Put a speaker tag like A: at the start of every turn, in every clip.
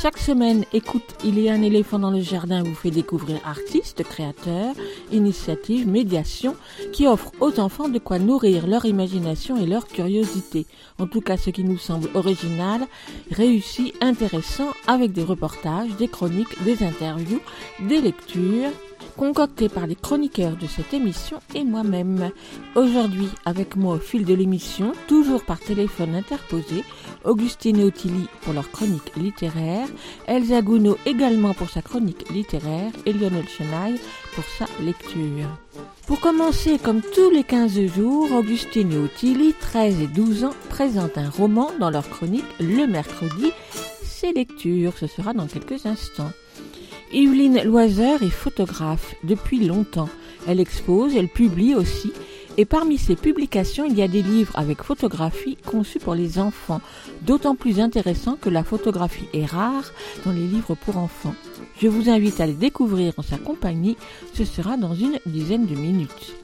A: Chaque semaine, écoute, il y a un éléphant dans le jardin vous fait découvrir artistes, créateurs, initiatives, médiations qui offrent aux enfants de quoi nourrir leur imagination et leur curiosité. En tout cas, ce qui nous semble original, réussi, intéressant, avec des reportages, des chroniques, des interviews, des lectures, concoctées par les chroniqueurs de cette émission et moi-même. Aujourd'hui, avec moi au fil de l'émission, toujours par téléphone interposé, Augustine et pour leur chronique littéraire, Elsa Gounod également pour sa chronique littéraire et Lionel Chenaille pour sa lecture. Pour commencer, comme tous les 15 jours, Augustine et Ottilie, 13 et 12 ans, présentent un roman dans leur chronique le mercredi. C'est lecture, ce sera dans quelques instants. Yveline Loiseur est photographe depuis longtemps. Elle expose, elle publie aussi. Et parmi ses publications, il y a des livres avec photographie conçus pour les enfants, d'autant plus intéressants que la photographie est rare dans les livres pour enfants. Je vous invite à les découvrir en sa compagnie, ce sera dans une dizaine de minutes.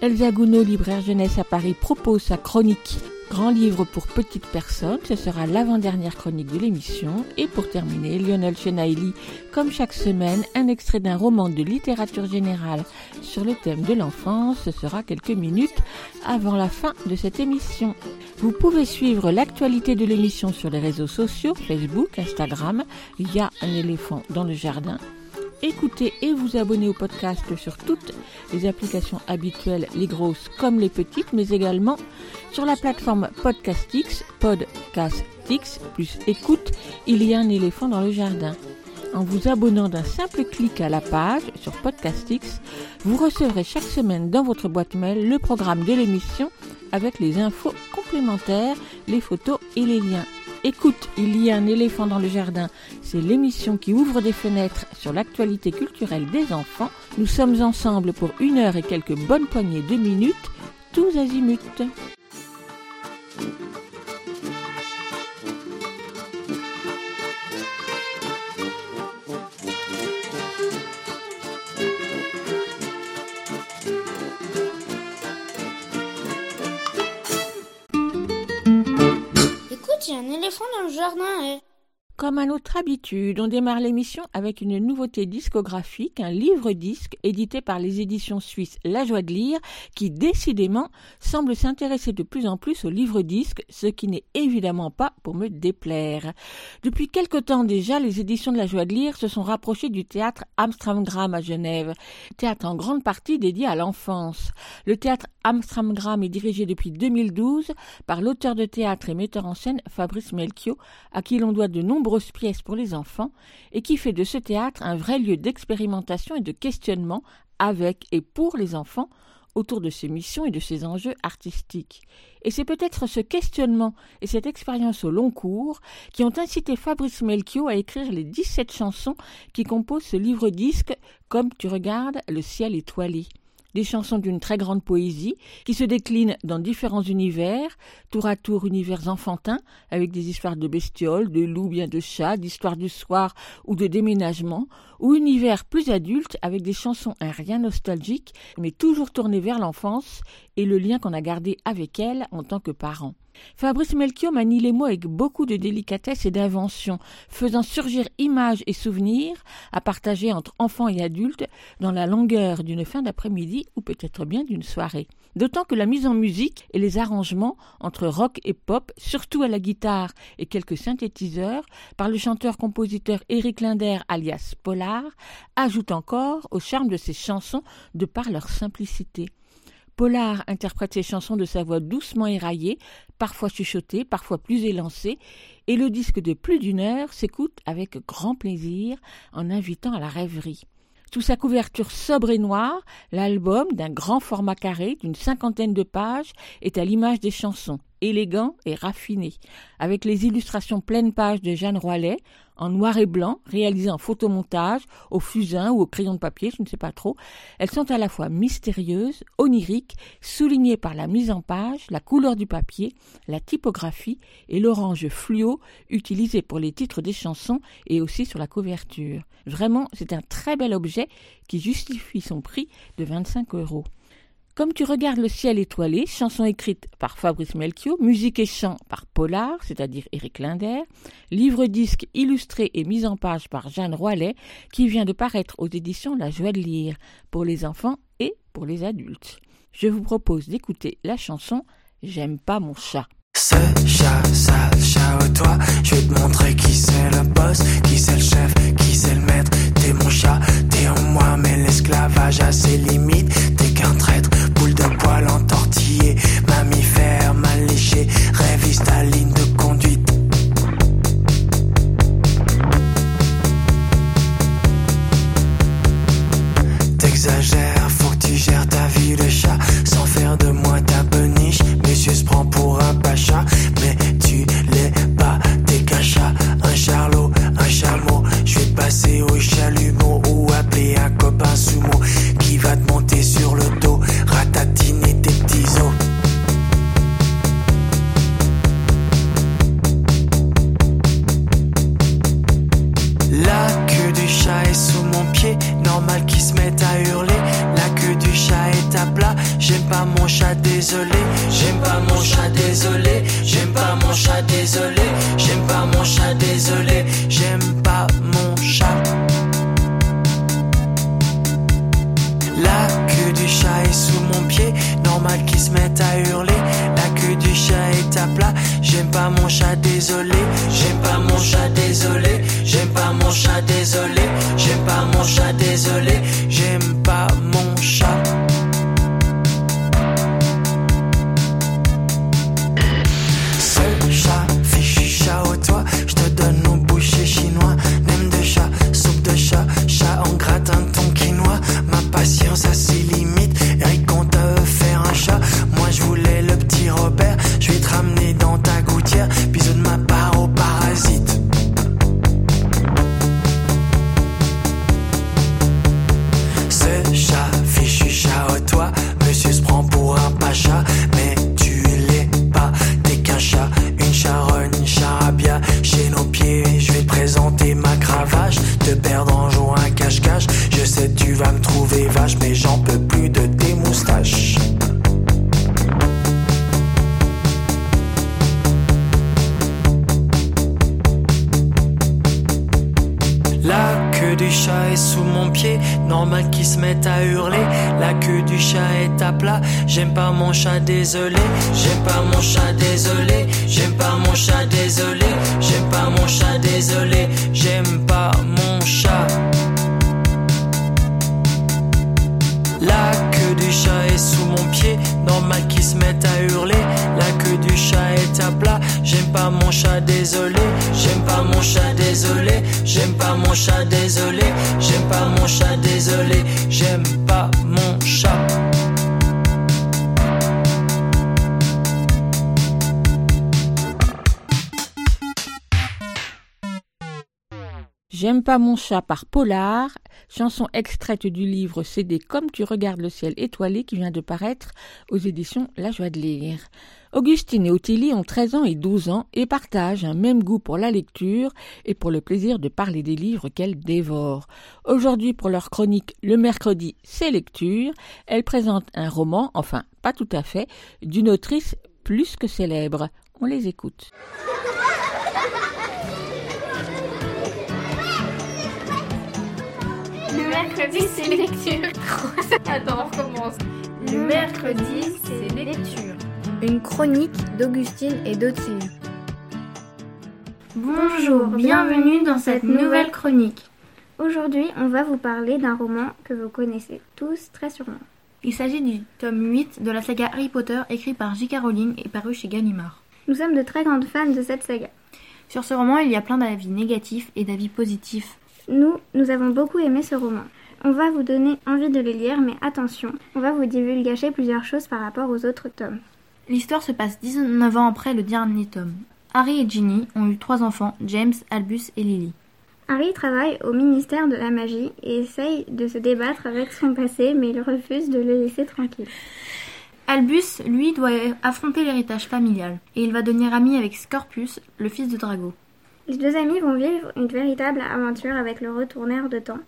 A: Elsa Gounod, libraire jeunesse à Paris, propose sa chronique Grand livre pour petites personnes, ce sera l'avant-dernière chronique de l'émission. Et pour terminer, Lionel Chenaili, comme chaque semaine, un extrait d'un roman de littérature générale sur le thème de l'enfance. Ce sera quelques minutes avant la fin de cette émission. Vous pouvez suivre l'actualité de l'émission sur les réseaux sociaux, Facebook, Instagram. Il y a un éléphant dans le jardin. Écoutez et vous abonnez au podcast sur toutes les applications habituelles, les grosses comme les petites, mais également sur la plateforme Podcastix, Podcastix plus écoute, il y a un éléphant dans le jardin. En vous abonnant d'un simple clic à la page sur Podcastix, vous recevrez chaque semaine dans votre boîte mail le programme de l'émission avec les infos complémentaires, les photos et les liens. Écoute, il y a un éléphant dans le jardin. C'est l'émission qui ouvre des fenêtres sur l'actualité culturelle des enfants. Nous sommes ensemble pour une heure et quelques bonnes poignées de minutes, tous azimuts.
B: Écoute, il y a un éléphant dans le jardin. eh.
A: Comme à notre habitude, on démarre l'émission avec une nouveauté discographique, un livre-disque édité par les éditions suisses La Joie de lire, qui décidément semble s'intéresser de plus en plus aux livres-disques, ce qui n'est évidemment pas pour me déplaire. Depuis quelque temps déjà, les éditions de La Joie de lire se sont rapprochées du théâtre Amstramgram à Genève, théâtre en grande partie dédié à l'enfance. Le théâtre Amstramgram est dirigé depuis 2012 par l'auteur de théâtre et metteur en scène Fabrice Melchior, à qui l'on doit de pièces pour les enfants, et qui fait de ce théâtre un vrai lieu d'expérimentation et de questionnement avec et pour les enfants autour de ses missions et de ses enjeux artistiques. Et c'est peut-être ce questionnement et cette expérience au long cours qui ont incité Fabrice Melchior à écrire les 17 chansons qui composent ce livre-disque Comme tu regardes le ciel étoilé des chansons d'une très grande poésie qui se déclinent dans différents univers, tour à tour univers enfantins, avec des histoires de bestioles, de loups, bien de chats, d'histoires du soir ou de déménagement, ou univers plus adultes avec des chansons un rien nostalgiques, mais toujours tournées vers l'enfance et le lien qu'on a gardé avec elle en tant que parent. Fabrice Melchior manie les mots avec beaucoup de délicatesse et d'invention, faisant surgir images et souvenirs à partager entre enfants et adultes dans la longueur d'une fin d'après-midi ou peut-être bien d'une soirée. D'autant que la mise en musique et les arrangements entre rock et pop, surtout à la guitare et quelques synthétiseurs, par le chanteur-compositeur Éric Linder alias Polar, ajoutent encore au charme de ces chansons de par leur simplicité. Polar interprète ses chansons de sa voix doucement éraillée, parfois chuchotée, parfois plus élancée, et le disque de plus d'une heure s'écoute avec grand plaisir en invitant à la rêverie. Sous sa couverture sobre et noire, l'album, d'un grand format carré, d'une cinquantaine de pages, est à l'image des chansons, élégant et raffiné, avec les illustrations pleine page de Jeanne Roilet, en noir et blanc, réalisées en photomontage, au fusain ou au crayon de papier, je ne sais pas trop. Elles sont à la fois mystérieuses, oniriques, soulignées par la mise en page, la couleur du papier, la typographie et l'orange fluo utilisé pour les titres des chansons et aussi sur la couverture. Vraiment, c'est un très bel objet qui justifie son prix de 25 euros. Comme tu regardes le ciel étoilé, chanson écrite par Fabrice Melchior, musique et chant par Polar, c'est-à-dire Éric Linder, livre-disque illustré et mis en page par Jeanne Roilet, qui vient de paraître aux éditions La Joie de lire, pour les enfants et pour les adultes. Je vous propose d'écouter la chanson J'aime pas mon chat.
C: Ce chat, sale chat, je te montrer qui c'est le boss, qui c'est le chef, qui c'est le maître. T'es mon chat, t'es en moi, mais l'esclavage a ses limites. Poil entortillé, mammifère mal léché, révise ta ligne de conduite. T'exagères, faut que tu gères ta vie de chat sans faire de moi ta beniche. Monsieur se prend pour un pacha, mais tu l'es pas. T'es qu'un un charlot, un chameau. Je vais passer au chalumeau ou appeler un copain sumo qui va te monter sur le dos, chat est sous mon pied, normal qu'il se mette à hurler. La queue du chat est à plat, j'aime pas mon chat désolé. J'aime pas mon chat désolé, j'aime pas mon chat désolé. J'aime pas mon chat désolé, j'aime pas mon chat. La queue du chat est sous mon pied, normal qu'il se mette à hurler. La queue chat est à plat, j'aime pas mon chat désolé. J'aime pas mon chat désolé, j'aime pas mon chat désolé. J'aime pas mon chat désolé, j'aime pas mon chat. Désolé. Pas mon chat
A: par Polar, chanson extraite du livre CD Comme tu regardes le ciel étoilé qui vient de paraître aux éditions La Joie de lire. Augustine et Ottilie ont 13 ans et 12 ans et partagent un même goût pour la lecture et pour le plaisir de parler des livres qu'elles dévorent. Aujourd'hui, pour leur chronique Le mercredi, c'est lecture, elles présentent un roman, enfin pas tout à fait, d'une autrice plus que célèbre. On les écoute.
D: Mercredi, c'est lecture. Attends, on recommence. Le mercredi, c'est lecture.
E: Une chronique d'Augustine et d'Ottilie.
D: Bonjour, bienvenue dans cette nouvelle chronique.
E: Aujourd'hui, on va vous parler d'un roman que vous connaissez tous très sûrement.
F: Il s'agit du tome 8 de la saga Harry Potter écrit par J.K. Rowling et paru chez Gallimard.
E: Nous sommes de très grandes fans de cette saga.
F: Sur ce roman, il y a plein d'avis négatifs et d'avis positifs.
E: Nous, nous avons beaucoup aimé ce roman. On va vous donner envie de les lire, mais attention, on va vous divulgacher plusieurs choses par rapport aux autres tomes.
F: L'histoire se passe 19 ans après le dernier tome. Harry et Ginny ont eu trois enfants, James, Albus et Lily.
E: Harry travaille au ministère de la magie et essaye de se débattre avec son passé, mais il refuse de le laisser tranquille.
F: Albus, lui, doit affronter l'héritage familial et il va devenir ami avec Scorpius, le fils de Drago.
E: Les deux amis vont vivre une véritable aventure avec le retourneur de temps.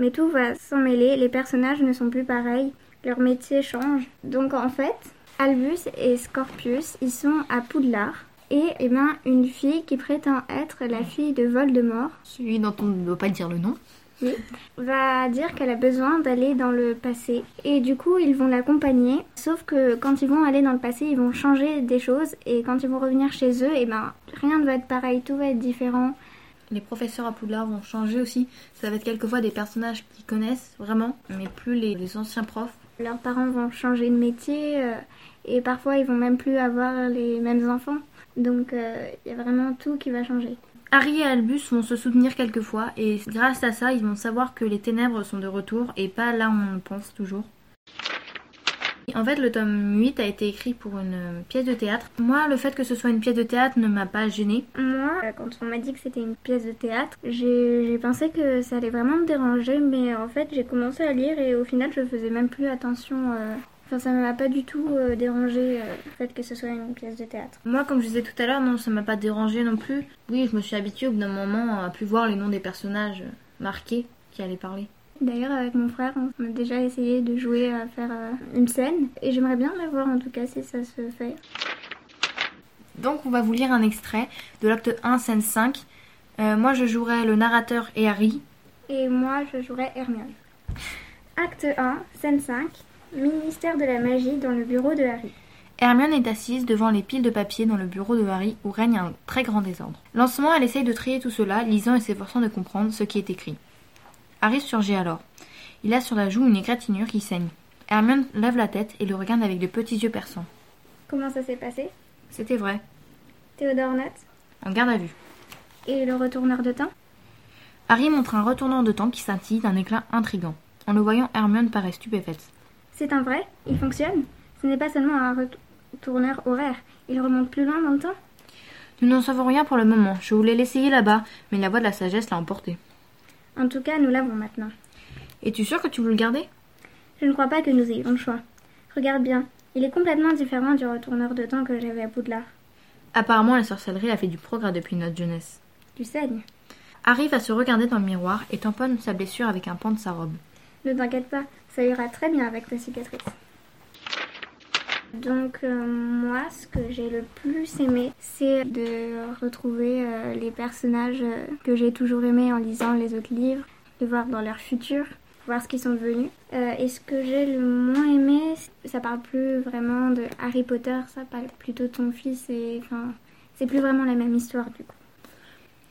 E: Mais tout va s'emmêler, les personnages ne sont plus pareils, leur métier change. Donc en fait, Albus et Scorpius, ils sont à Poudlard. Et eh ben, une fille qui prétend être la fille de Voldemort
F: Celui dont on ne doit pas dire le nom.
E: oui, va dire qu'elle a besoin d'aller dans le passé. Et du coup, ils vont l'accompagner. Sauf que quand ils vont aller dans le passé, ils vont changer des choses. Et quand ils vont revenir chez eux, et ben, rien ne va être pareil, tout va être différent.
F: Les professeurs à Poudlard vont changer aussi. Ça va être quelquefois des personnages qu'ils connaissent vraiment, mais plus les, les anciens profs.
E: Leurs parents vont changer de métier. euh, et parfois, ils vont même plus avoir les mêmes enfants. Donc, euh, il y a vraiment tout qui va changer.
F: Harry et Albus vont se soutenir quelquefois et grâce à ça, ils vont savoir que les ténèbres sont de retour et pas là où on le pense toujours. En fait, le tome 8 a été écrit pour une euh, pièce de théâtre. Moi, le fait que ce soit une pièce de théâtre ne m'a pas gênée.
E: Moi, euh, quand on m'a dit que c'était une pièce de théâtre, j'ai pensé que ça allait vraiment me déranger, mais en fait, j'ai commencé à lire et au final, je faisais même plus attention. euh, Enfin, ça ne m'a pas du tout euh, dérangé euh, le fait que ce soit une pièce de théâtre.
F: Moi, comme je disais tout à l'heure, non, ça m'a pas dérangé non plus. Oui, je me suis habituée au bout d'un moment à plus voir les noms des personnages marqués qui allaient parler.
E: D'ailleurs, avec mon frère, on a déjà essayé de jouer à faire euh, une scène et j'aimerais bien la voir en tout cas si ça se fait.
F: Donc, on va vous lire un extrait de l'acte 1, scène 5. Euh, moi, je jouerai le narrateur et Harry.
E: Et moi, je jouerai Hermione. Acte 1, scène 5. Ministère de la magie dans le bureau de Harry.
F: Hermione est assise devant les piles de papier dans le bureau de Harry où règne un très grand désordre. Lentement, elle essaye de trier tout cela, lisant et s'efforçant de comprendre ce qui est écrit. Harry surgit alors. Il a sur la joue une égratignure qui saigne. Hermione lève la tête et le regarde avec de petits yeux perçants.
E: Comment ça s'est passé?
F: C'était vrai.
E: Théodore note
F: En garde à vue.
E: Et le retourneur de temps?
F: Harry montre un retourneur de temps qui scintille d'un éclat intrigant. En le voyant, Hermione paraît stupéfaite.
E: C'est un vrai? Il fonctionne? Ce n'est pas seulement un retourneur horaire. Il remonte plus loin dans le temps?
F: Nous n'en savons rien pour le moment. Je voulais l'essayer là-bas, mais la voix de la sagesse l'a emporté.
E: En tout cas, nous l'avons maintenant.
F: Es-tu sûr que tu veux le garder?
E: Je ne crois pas que nous ayons le choix. Regarde bien. Il est complètement différent du retourneur de temps que j'avais à Poudlard.
F: Apparemment, la sorcellerie a fait du progrès depuis notre jeunesse.
E: Tu saignes.
F: Harry va se regarder dans le miroir et tamponne sa blessure avec un pan de sa robe.
E: Ne t'inquiète pas, ça ira très bien avec ta cicatrice. Donc euh, moi, ce que j'ai le plus aimé, c'est de retrouver euh, les personnages euh, que j'ai toujours aimés en lisant les autres livres, de voir dans leur futur, voir ce qu'ils sont devenus. Et ce que j'ai le moins aimé, ça parle plus vraiment de Harry Potter, ça parle plutôt de son fils et enfin, c'est plus vraiment la même histoire du coup.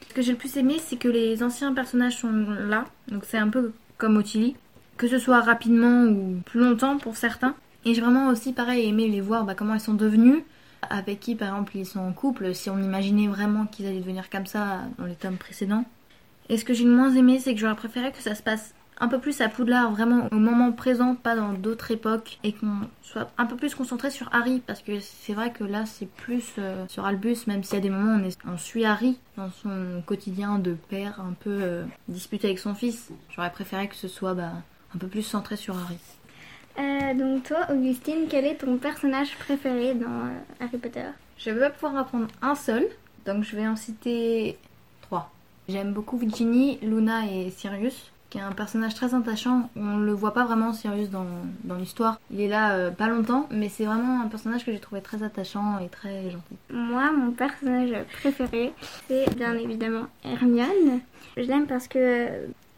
F: Ce que j'ai le plus aimé, c'est que les anciens personnages sont là, donc c'est un peu comme Ottilie, que ce soit rapidement ou plus longtemps pour certains. Et j'ai vraiment aussi, pareil, aimé les voir bah, comment ils sont devenus, avec qui, par exemple, ils sont en couple, si on imaginait vraiment qu'ils allaient devenir comme ça dans les tomes précédents. Et ce que j'ai le moins aimé, c'est que j'aurais préféré que ça se passe un peu plus à Poudlard, vraiment au moment présent, pas dans d'autres époques, et qu'on soit un peu plus concentré sur Harry, parce que c'est vrai que là, c'est plus euh, sur Albus, même s'il y a des moments on, est- suit Harry dans son quotidien de père un peu euh, disputé avec son fils. J'aurais préféré que ce soit bah, un peu plus centré sur Harry.
E: Euh, donc toi, Augustine, quel est ton personnage préféré dans euh, Harry Potter?
F: Je vais pas pouvoir en prendre un seul, donc je vais en citer trois. J'aime beaucoup Virginie, Luna et Sirius, qui est un personnage très attachant. On le voit pas vraiment Sirius dans, dans l'histoire. Il est là euh, pas longtemps, mais c'est vraiment un personnage que j'ai trouvé très attachant et très gentil.
E: Moi, mon personnage préféré, c'est bien évidemment Hermione. Je l'aime parce que,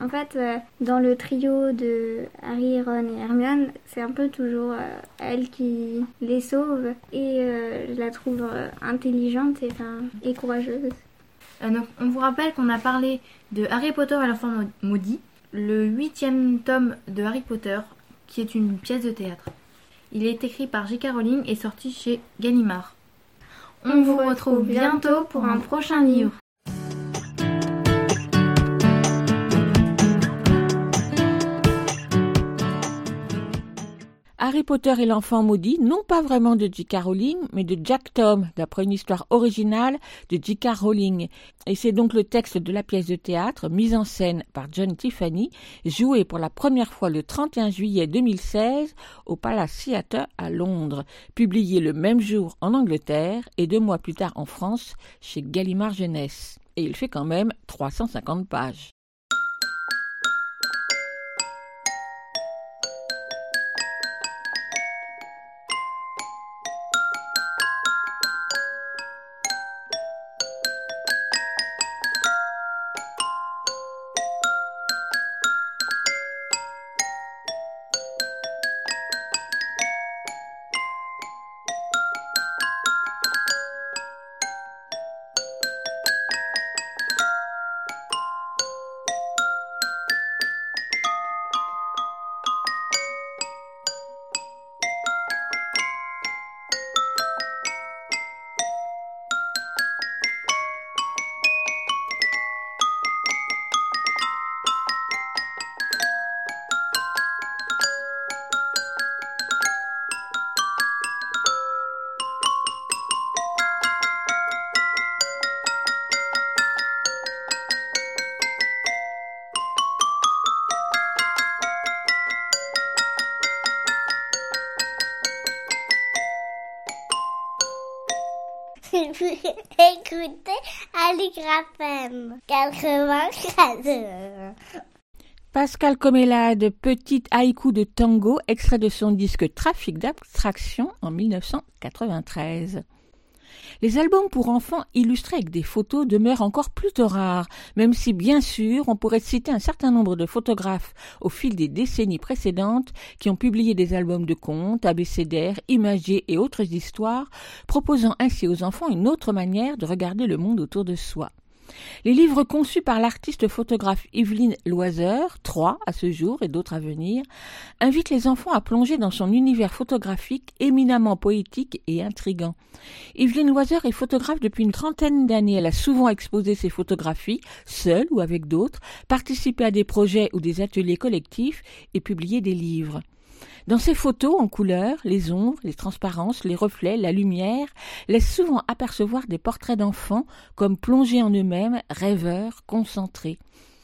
E: en fait, euh, dans le trio de Harry, Ron et Hermione, c'est un peu toujours euh, elle qui les sauve et euh, je la trouve intelligente et, enfin, et courageuse.
F: Donc, on vous rappelle qu'on a parlé de Harry Potter et l'enfant maudit, le huitième tome de Harry Potter, qui est une pièce de théâtre. Il est écrit par J.K. Rowling et sorti chez Gallimard. On vous retrouve bientôt pour un prochain livre.
A: Harry Potter et l'enfant maudit, non pas vraiment de J.K. Rowling, mais de Jack Tom, d'après une histoire originale de J.K. Rowling. Et c'est donc le texte de la pièce de théâtre, mise en scène par John Tiffany, jouée pour la première fois le 31 juillet 2016 au Palace Theatre à Londres, publiée le même jour en Angleterre et deux mois plus tard en France chez Gallimard Jeunesse. Et il fait quand même 350 pages.
B: Écoutez Aligraphem 94.
A: Pascal Comélade, petit haïku de tango, extrait de son disque Trafic d'abstraction en 1993. Les albums pour enfants illustrés avec des photos demeurent encore plutôt rares, même si bien sûr on pourrait citer un certain nombre de photographes au fil des décennies précédentes qui ont publié des albums de contes, abécédaires, imagés et autres histoires, proposant ainsi aux enfants une autre manière de regarder le monde autour de soi. Les livres conçus par l'artiste photographe Yveline Loiseur, trois à ce jour et d'autres à venir, invitent les enfants à plonger dans son univers photographique éminemment poétique et intrigant. Yveline Loiseur est photographe depuis une trentaine d'années. Elle a souvent exposé ses photographies, seule ou avec d'autres, participé à des projets ou des ateliers collectifs et publié des livres. Dans ces photos en couleur, les ombres, les transparences, les reflets, la lumière laissent souvent apercevoir des portraits d'enfants comme plongés en eux-mêmes, rêveurs, concentrés.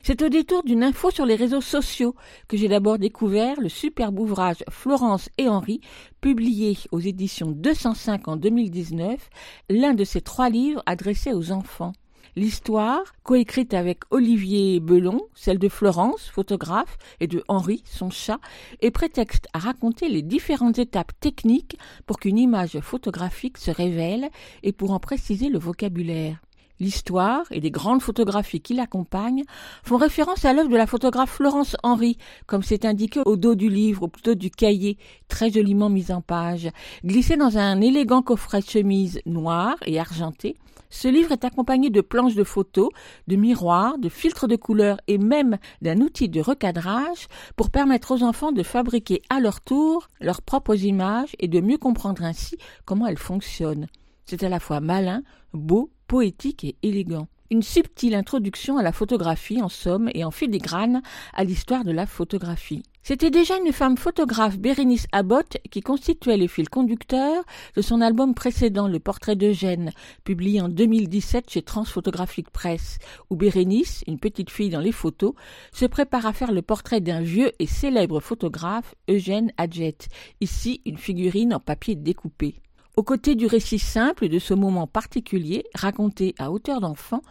A: C'est au détour d'une info sur les réseaux sociaux que j'ai d'abord découvert le superbe ouvrage Florence et Henri, publié aux éditions 205 en 2019, l'un de ces trois livres adressés aux enfants. L'histoire, coécrite avec Olivier Belon, celle de Florence, photographe, et de Henri, son chat, est prétexte à raconter les différentes étapes techniques pour qu'une image photographique se révèle et pour en préciser le vocabulaire. L'histoire et les grandes photographies qui l'accompagnent font référence à l'œuvre de la photographe Florence Henry, comme c'est indiqué au dos du livre, ou plutôt du cahier, très joliment mis en page. Glissé dans un élégant coffret de chemise noir et argenté, ce livre est accompagné de planches de photos, de miroirs, de filtres de couleurs et même d'un outil de recadrage pour permettre aux enfants de fabriquer à leur tour leurs propres images et de mieux comprendre ainsi comment elles fonctionnent. C'est à la fois malin, beau, poétique et élégant. Une subtile introduction à la photographie en somme et en filigrane à l'histoire de la photographie. C'était déjà une femme photographe, Bérénice Abbott, qui constituait le fil conducteur de son album précédent, Le Portrait d'Eugène, publié en 2017 chez Transphotographique Presse, où Bérénice, une petite fille dans les photos, se prépare à faire le portrait d'un vieux et célèbre photographe, Eugène Adjet, ici une figurine en papier découpé. Aux côtés du récit simple de ce moment particulier, raconté à hauteur d'enfant,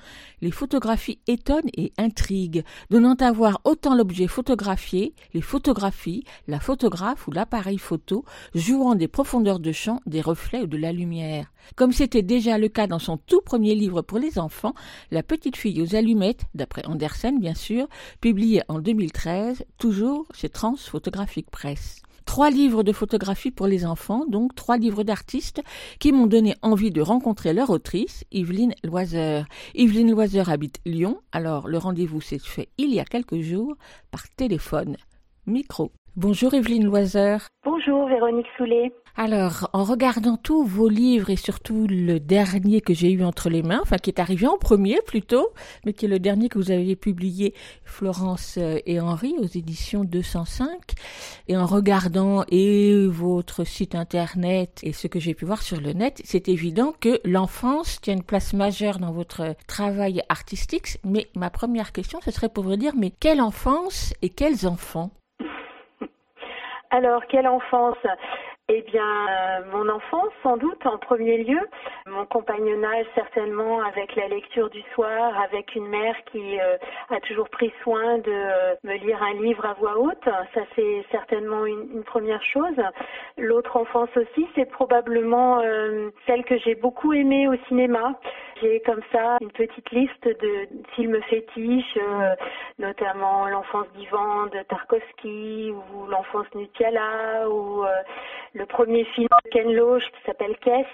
A: les photographies étonnent et intriguent, donnant à voir autant l'objet photographié, les photographies, la photographe ou l'appareil photo, jouant des profondeurs de champ, des reflets ou de la lumière. Comme c'était déjà le cas dans son tout premier livre pour les enfants, La petite fille aux allumettes, d'après Andersen bien sûr, publié en 2013, toujours chez Trans Photographique Presse trois livres de photographie pour les enfants, donc trois livres d'artistes qui m'ont donné envie de rencontrer leur autrice, Yveline Loiseur. Yveline Loiseur habite Lyon, alors le rendez-vous s'est fait il y a quelques jours par téléphone. Micro. Bonjour Evelyne Loiseur.
G: Bonjour Véronique Soulet.
A: Alors, en regardant tous vos livres et surtout le dernier que j'ai eu entre les mains, enfin qui est arrivé en premier plutôt, mais qui est le dernier que vous avez publié, Florence euh, et Henri, aux éditions 205, et en regardant et votre site internet et ce que j'ai pu voir sur le net, c'est évident que l'enfance tient une place majeure dans votre travail artistique. Mais ma première question, ce serait pour vous dire, mais quelle enfance et quels enfants?
G: Alors, quelle enfance? Eh bien, euh, mon enfance, sans doute, en premier lieu. Mon compagnonnage, certainement, avec la lecture du soir, avec une mère qui euh, a toujours pris soin de euh, me lire un livre à voix haute. Ça, c'est certainement une, une, première chose. L'autre enfance aussi, c'est probablement celle que j'ai beaucoup aimée au cinéma. J'ai comme ça une petite liste de films fétiches, notamment L'enfance d'Ivan de Tarkovsky ou L'enfance Nutiala ou le premier film de Ken Loach qui s'appelle Kess.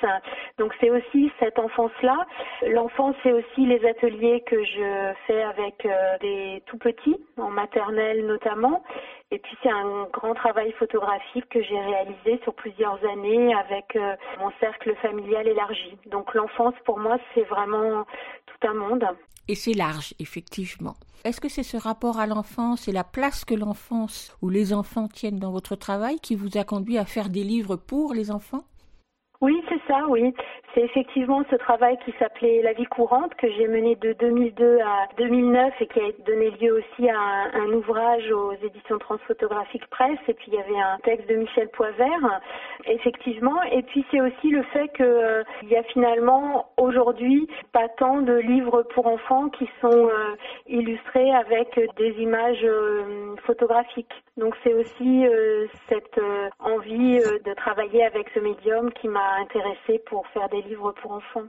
G: Donc c'est aussi cette enfance-là. L'enfance, c'est aussi les ateliers que je fais avec euh, des tout petits, en maternelle notamment. Et puis c'est un grand travail photographique que j'ai réalisé sur plusieurs années avec euh, mon cercle familial élargi. Donc l'enfance pour moi c'est vraiment tout un monde.
A: Et c'est large, effectivement. Est-ce que c'est ce rapport à l'enfance et la place que l'enfance ou les enfants tiennent dans votre travail qui vous a conduit à faire des livres pour les enfants?
G: Oui, c'est ça, oui. C'est effectivement ce travail qui s'appelait La vie courante que j'ai mené de 2002 à 2009 et qui a donné lieu aussi à un, ouvrage aux éditions Transphotographiques Presse. Et puis il y avait un texte de Michel Poivert, effectivement. Et puis c'est aussi le fait qu'il euh, y a finalement aujourd'hui pas tant de livres pour enfants qui sont euh, illustrés avec des images euh, photographiques. Donc c'est aussi cette envie de travailler avec ce médium qui m'a intéressée pour faire des livres pour enfants.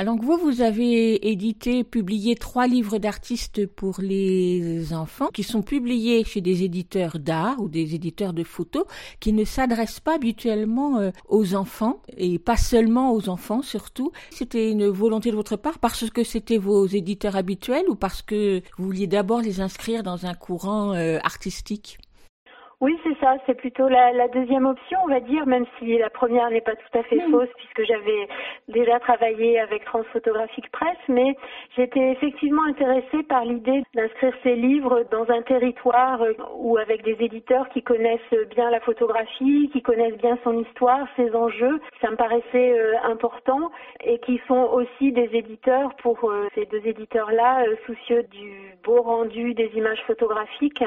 A: Alors vous, vous avez édité, publié trois livres d'artistes pour les enfants qui sont publiés chez des éditeurs d'art ou des éditeurs de photos qui ne s'adressent pas habituellement euh, aux enfants et pas seulement aux enfants surtout. C'était une volonté de votre part parce que c'était vos éditeurs habituels ou parce que vous vouliez d'abord les inscrire dans un courant euh, artistique?
G: Oui, c'est ça. C'est plutôt la, la, deuxième option, on va dire, même si la première n'est pas tout à fait fausse, puisque j'avais déjà travaillé avec Transphotographique Presse, mais j'étais effectivement intéressée par l'idée d'inscrire ces livres dans un territoire euh, ou avec des éditeurs qui connaissent bien la photographie, qui connaissent bien son histoire, ses enjeux. Ça me paraissait euh, important et qui sont aussi des éditeurs pour euh, ces deux éditeurs-là, soucieux du beau rendu des images photographiques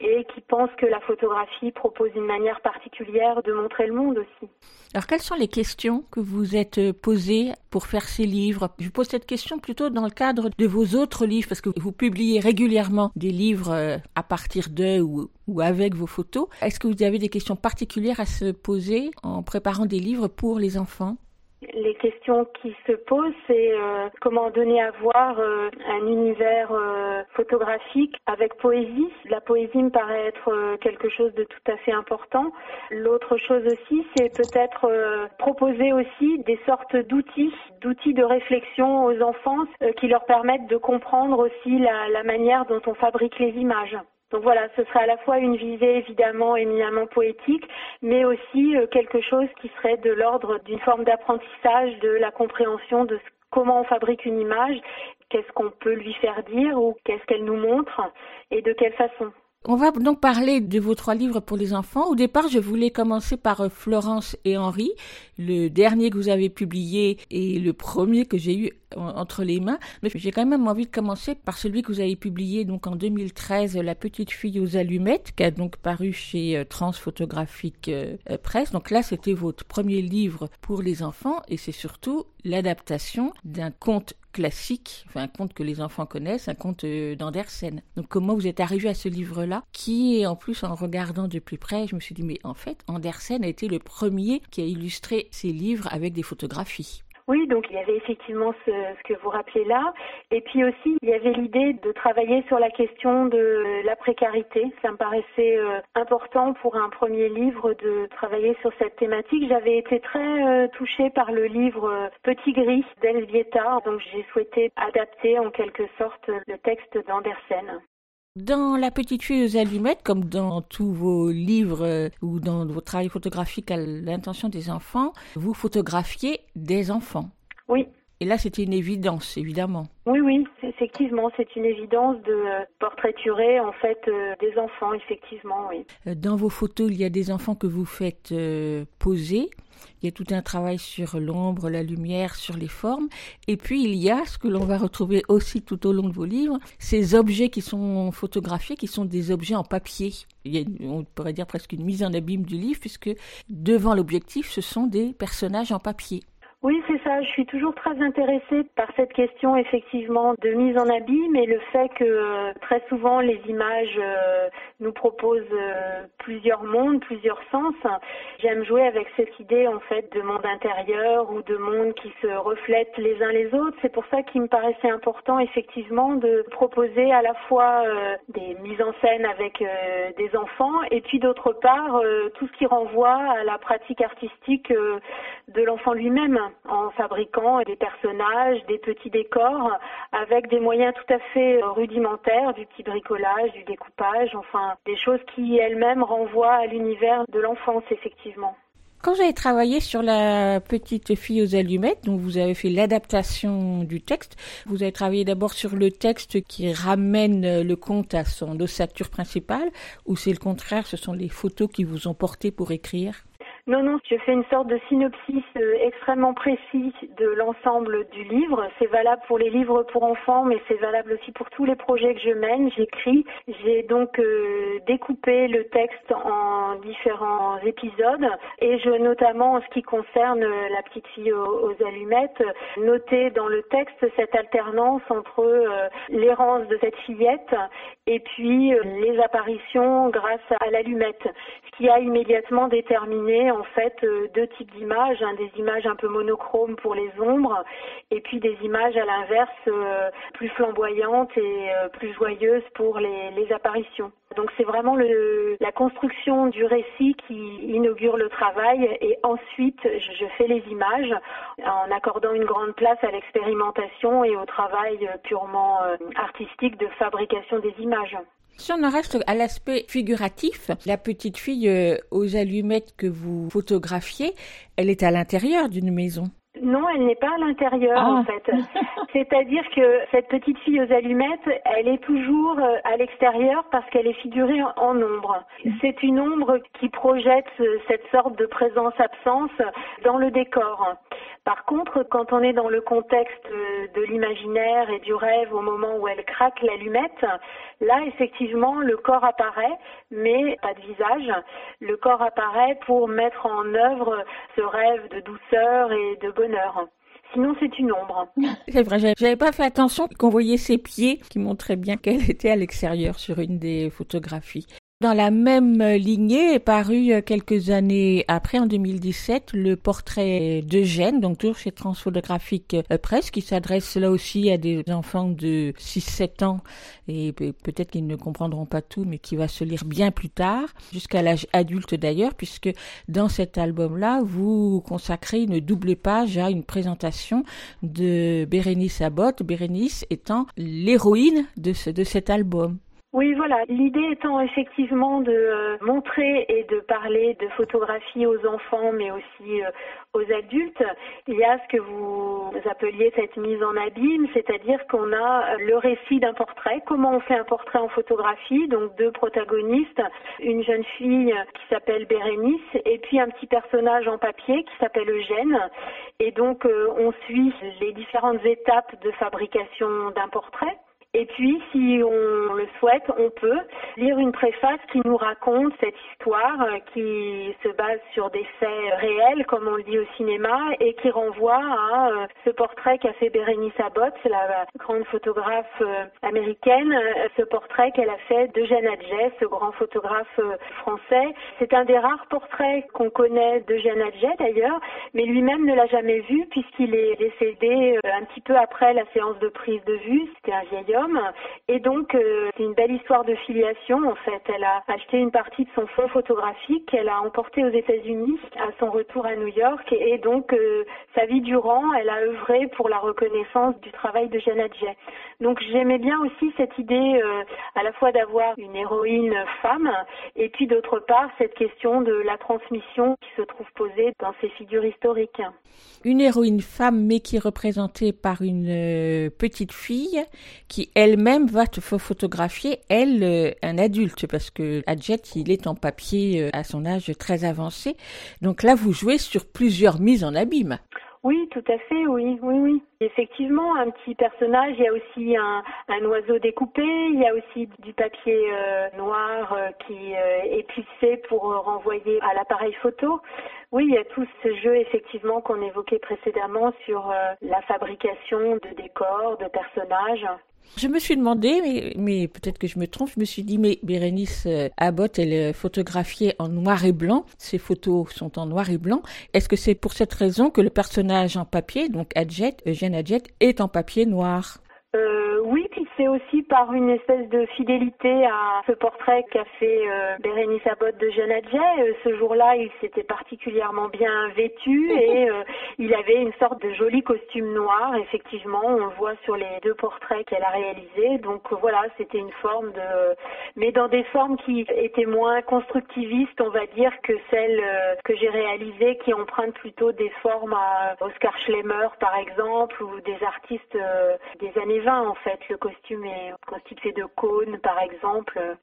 G: et qui pensent que la photographie propose une manière particulière de montrer le monde aussi.
A: Alors quelles sont les questions que vous êtes posées pour faire ces livres? Je pose cette question plutôt dans le cadre de vos autres livres, parce que vous publiez régulièrement des livres euh, à partir de ou, ou avec vos photos. Est-ce que vous avez des questions particulières à se poser en préparant des livres pour les enfants?
G: Les questions qui se posent, c'est euh, comment donner à voir euh, un univers euh, photographique avec poésie. La poésie me paraît être quelque chose de tout à fait important. L'autre chose aussi, c'est peut-être proposer aussi des sortes d'outils, d'outils de réflexion aux enfants qui leur permettent de comprendre aussi la, la manière dont on fabrique les images. Donc voilà, ce serait à la fois une visée évidemment éminemment poétique, mais aussi euh, quelque chose qui serait de l'ordre d'une forme d'apprentissage de la compréhension de comment on fabrique une image, qu'est-ce qu'on peut lui faire dire ou qu'est-ce qu'elle nous montre et de quelle façon.
A: On va donc parler de vos trois livres pour les enfants. Au départ, je voulais commencer par euh, Florence et Henri, le dernier que vous avez publié et le premier que j'ai eu entre les mains. Mais j'ai quand même envie de commencer par celui que vous avez publié donc en 2013, La petite fille aux allumettes, qui a donc paru chez euh, Transphotographique euh, Presse. Donc là, c'était votre premier livre pour les enfants et c'est surtout l'adaptation d'un conte classique, un conte que les enfants connaissent, un conte euh, d'Andersen. Donc comment vous êtes arrivé à ce livre-là, qui en plus en regardant de plus près, je me suis dit mais en fait Andersen a été le premier qui a illustré ses livres avec des photographies.
G: Oui, donc il y avait effectivement ce, que vous rappelez là. Et puis aussi, il y avait l'idée de travailler sur la question de la précarité. Ça me paraissait euh, important pour un premier livre de travailler sur cette thématique. J'avais été très euh, touchée par le livre euh, Petit Gris d'Elvieta, donc j'ai souhaité adapter en quelque sorte le texte d'Andersen.
A: Dans La petite fille aux allumettes, comme dans tous vos livres euh, ou dans vos travaux photographiques à l'intention des enfants, vous photographiez des enfants.
G: Oui.
A: Et là, c'était une évidence, évidemment.
G: Oui, oui, effectivement, c'est une évidence de euh, portraiturer en fait euh, des enfants, effectivement, oui.
A: Dans vos photos, il y a des enfants que vous faites poser. Il y a tout un travail sur l'ombre, la lumière, sur les formes. Et puis il y a ce que l'on va retrouver aussi tout au long de vos livres, ces objets qui sont photographiés, qui sont des objets en papier. Il y a, on pourrait dire presque une mise en abîme du livre, puisque devant l'objectif, ce sont des personnages en papier.
G: Oui, c'est ça. Je suis toujours très intéressée par cette question, effectivement, de mise en abîme et le fait que euh, très souvent les images euh, nous proposent euh, plusieurs mondes, plusieurs sens. J'aime jouer avec cette idée, en fait, de monde intérieur ou de monde qui se reflètent les uns les autres. C'est pour ça qu'il me paraissait important, effectivement, de proposer à la fois des mises en scène avec des enfants et puis d'autre part tout ce qui renvoie à la pratique artistique de l'enfant lui-même en fabriquant des personnages, des petits décors avec des moyens tout à fait rudimentaires, du petit bricolage, du découpage, enfin des choses qui elles-mêmes renvoient à l'univers de l'enfance effectivement.
A: Quand vous avez travaillé sur la petite fille aux allumettes, donc vous avez fait l'adaptation du texte, vous avez travaillé d'abord sur le texte qui ramène le conte à son ossature principale, ou c'est le contraire, ce sont les photos qui vous ont porté pour écrire?
G: Non, non, je fais une sorte de synopsis euh, extrêmement précis de l'ensemble du livre. C'est valable pour les livres pour enfants, mais c'est valable aussi pour tous les projets que je mène. J'écris. J'ai donc euh, découpé le texte en différents épisodes et je, notamment en ce qui concerne euh, la petite fille aux, allumettes, noté dans le texte cette alternance entre l'errance de cette fillette et puis les apparitions grâce à l'allumette, ce qui a immédiatement déterminé en fait euh, deux types d'images, hein, des images un peu monochromes pour les ombres et puis des images à l'inverse euh, plus flamboyantes et euh, plus joyeuses pour les, les apparitions. Donc c'est vraiment le, la construction du récit qui inaugure le travail et ensuite je, fais les images en accordant une grande place à l'expérimentation et au travail purement artistique de fabrication des images.
A: Si on en reste à l'aspect figuratif, la petite fille euh, aux allumettes que vous photographiez, elle est à l'intérieur d'une maison.
G: Non, elle n'est pas à l'intérieur ah. en fait. C'est-à-dire que cette petite fille aux allumettes, elle est toujours euh, à l'extérieur parce qu'elle est figurée en ombre. C'est une ombre qui projette euh, cette sorte de présence-absence dans le décor. Par contre, quand on est dans le contexte de l'imaginaire et du rêve au moment où elle craque l'allumette, là effectivement le corps apparaît, mais pas de visage. Le corps apparaît pour mettre en œuvre ce rêve de douceur et de bonheur. Sinon, c'est une ombre.
A: C'est vrai, j'avais pas fait attention qu'on voyait ses pieds qui montraient bien qu'elle était à l'extérieur sur une des photographies. Dans la même lignée est paru euh, quelques années après, en 2017, le portrait d'Eugène, donc toujours chez Transphotographique euh, Presse, qui s'adresse là aussi à des enfants de 6-7 ans, et peut-être qu'ils ne comprendront pas tout, mais qui va se lire bien plus tard, jusqu'à l'âge adulte d'ailleurs, puisque dans cet album-là, vous consacrez une double page à une présentation de Bérénice Abbott, Bérénice étant l'héroïne de, ce, de cet album.
G: Oui, voilà. L'idée étant effectivement de euh, montrer et de parler de photographie aux enfants, mais aussi euh, aux adultes. Il y a ce que vous appeliez cette mise en abîme, c'est-à-dire qu'on a le récit d'un portrait. Comment on fait un portrait en photographie Donc deux protagonistes, une jeune fille qui s'appelle Bérénice et puis un petit personnage en papier qui s'appelle Eugène. Et donc euh, on suit les différentes étapes de fabrication d'un portrait. Et puis, si on le souhaite, on peut lire une préface qui nous raconte cette histoire euh, qui se base sur des faits réels, comme on le dit au cinéma, et qui renvoie à euh, ce portrait qu'a fait Bérénice Abbott, la grande photographe euh, américaine, ce portrait qu'elle a fait d'Eugène Adjet, ce grand photographe français. C'est un des rares portraits qu'on connaît d'Eugène Adjet d'ailleurs, mais lui-même ne l'a jamais vu puisqu'il est décédé un petit peu après la séance de prise de vue. C'était un vieil Et donc, euh, c'est une belle histoire de filiation. En fait, elle a acheté une partie de son fonds photographique qu'elle a emporté aux États-Unis à son retour à New York. Et, donc, euh, sa vie durant, elle a œuvré pour la reconnaissance du travail de Jeanne Adjet. Donc, j'aimais bien aussi cette idée euh, à la fois d'avoir une héroïne femme et puis d'autre part cette question de la transmission qui se trouve posée dans ces figures historiques.
A: Une héroïne femme mais qui est représentée par une petite fille qui elle-même va te photographier, elle, euh, un adulte, parce que Adjet, il est en papier euh, à son âge très avancé. Donc là, vous jouez sur plusieurs mises en abîme.
G: Oui, tout à fait, oui, oui, oui. Effectivement, un petit personnage, il y a aussi un, oiseau découpé, il y a aussi du papier euh, noir qui euh, est plissé pour renvoyer à l'appareil photo. Oui, il y a tout ce jeu effectivement qu'on évoquait précédemment sur la fabrication de décors, de personnages.
A: Je me suis demandé, mais, peut-être que je me trompe, je me suis dit, mais Bérénice euh, Abbott, elle est photographiée en noir et blanc. Ses photos sont en noir et blanc. Est-ce que c'est pour cette raison que le personnage en papier, donc Adjet, Eugène Adjet, est en papier noir?
G: Euh, oui, puis c'est aussi par une espèce de fidélité à ce portrait qu'a fait euh, Bérénice Abbott de Jeanne Adjet. Euh, ce jour-là, il s'était particulièrement bien vêtu et euh, il avait une sorte de joli costume noir. Effectivement, on le voit sur les deux portraits qu'elle a réalisés. Donc voilà, c'était une forme de, mais dans des formes qui étaient moins constructivistes, on va dire, que celles que j'ai réalisées, qui empruntent plutôt des formes à Oscar Schlemmer, par exemple, ou des artistes des années en fait. Le costume est constitué de cônes par exemple.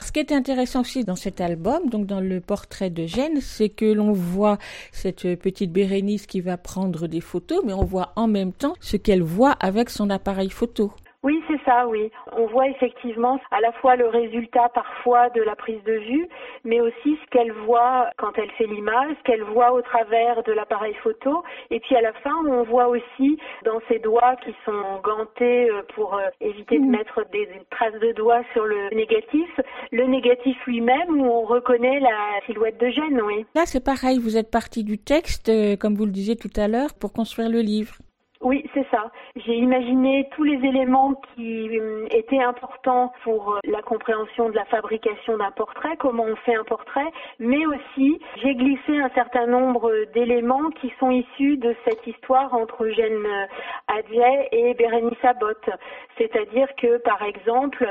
A: Ce qui est intéressant aussi dans cet album, donc dans le portrait de c'est que l'on voit cette petite Bérénice qui va prendre des photos, mais on voit en même temps ce qu'elle voit avec son appareil photo.
G: Oui, c'est ça, oui. On voit effectivement à la fois le résultat parfois de la prise de vue, mais aussi ce qu'elle voit quand elle fait l'image, ce qu'elle voit au travers de l'appareil photo. Et puis à la fin, on voit aussi dans ses doigts qui sont gantés euh, pour euh, éviter de mm. mettre des, traces de doigts sur le négatif, le négatif lui-même où on reconnaît la silhouette de Gênes, oui.
A: Là, c'est pareil, vous êtes parti du texte, euh, comme vous le disiez tout à l'heure, pour construire le livre.
G: Oui, c'est ça. J'ai imaginé tous les éléments qui euh, étaient importants pour euh, la compréhension de la fabrication d'un portrait, comment on fait un portrait, mais aussi j'ai glissé un certain nombre d'éléments qui sont issus de cette histoire entre Eugène euh, Adjet et Bérénice Abbott. C'est-à-dire que, par exemple,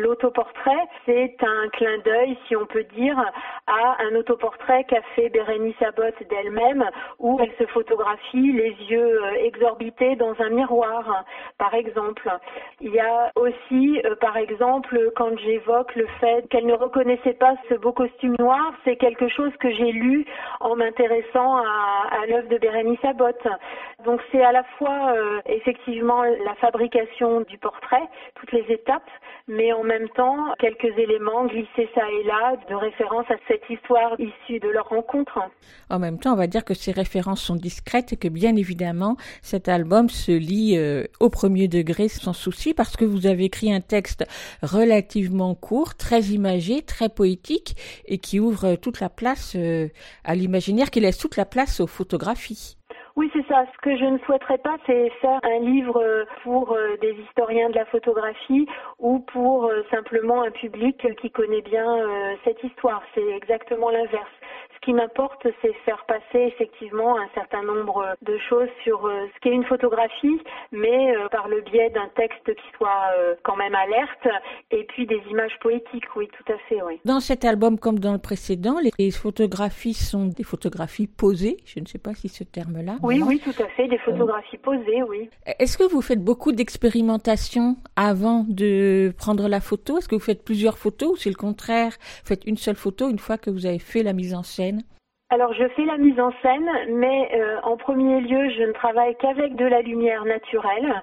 G: l'autoportrait, c'est un clin d'œil, si on peut dire, à un autoportrait qu'a fait Bérénice Abbott d'elle-même, où elle se photographie les yeux exorbitants dans un miroir, par exemple. Il y a aussi, euh, par exemple, quand j'évoque le fait qu'elle ne reconnaissait pas ce beau costume noir, c'est quelque chose que j'ai lu en m'intéressant à, l'œuvre de Bérénice Abbott. Donc c'est à la fois euh, effectivement la fabrication du portrait, toutes les étapes, mais en même temps quelques éléments glissés ça et là de référence à cette histoire issue de leur rencontre.
A: En même temps, on va dire que ces références sont discrètes et que bien évidemment cet album se lit euh, au premier degré sans souci parce que vous avez écrit un texte relativement court, très imagé, très poétique et qui ouvre toute la place euh, à l'imaginaire, qui laisse toute la place aux photographies.
G: Oui, c'est ça. Ce que je ne souhaiterais pas, c'est faire un livre euh, pour des historiens de la photographie ou pour simplement un public qui connaît bien cette histoire. C'est exactement l'inverse. Ce qui m'importe, c'est faire passer effectivement un certain nombre de choses sur ce qu'est une photographie, mais par le biais d'un texte qui soit quand même alerte et puis des images poétiques. Oui, tout à fait. Oui.
A: Dans cet album, comme dans le précédent, les photographies sont des photographies posées. Je ne sais pas si ce terme-là.
G: Oui, oui, tout à fait, des photographies posées, oui.
A: Est-ce que vous faites beaucoup d'expérimentation avant de prendre la photo? Est-ce que vous faites plusieurs photos ou c'est le contraire? Vous faites une seule photo une fois que vous avez fait la mise en scène?
G: Alors je fais la mise en scène, mais euh, en premier lieu, je ne travaille qu'avec de la lumière naturelle.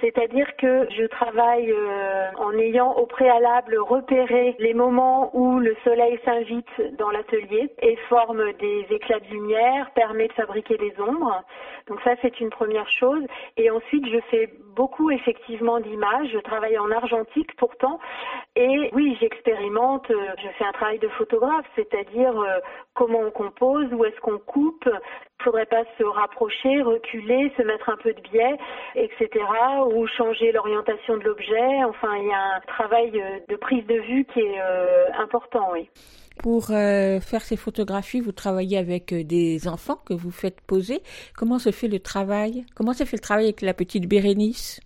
G: C'est-à-dire que je travaille euh, en ayant au préalable repéré les moments où le soleil s'invite dans l'atelier et forme des éclats de lumière, permet de fabriquer des ombres. Donc ça, c'est une première chose. Et ensuite, je fais beaucoup effectivement d'images. Je travaille en argentique pourtant. Et oui, j'expérimente. Euh, je fais un travail de photographe, c'est-à-dire comment on compose, où est-ce qu'on coupe, faudrait pas se rapprocher, reculer, se mettre un peu de biais, etc. ou changer l'orientation de l'objet. Enfin, il y a un travail euh, de prise de vue qui est euh, important, oui.
A: Pour euh, faire ces photographies, vous travaillez avec des enfants que vous faites poser. Comment se fait le travail? Comment se fait le travail avec la petite Bérénice?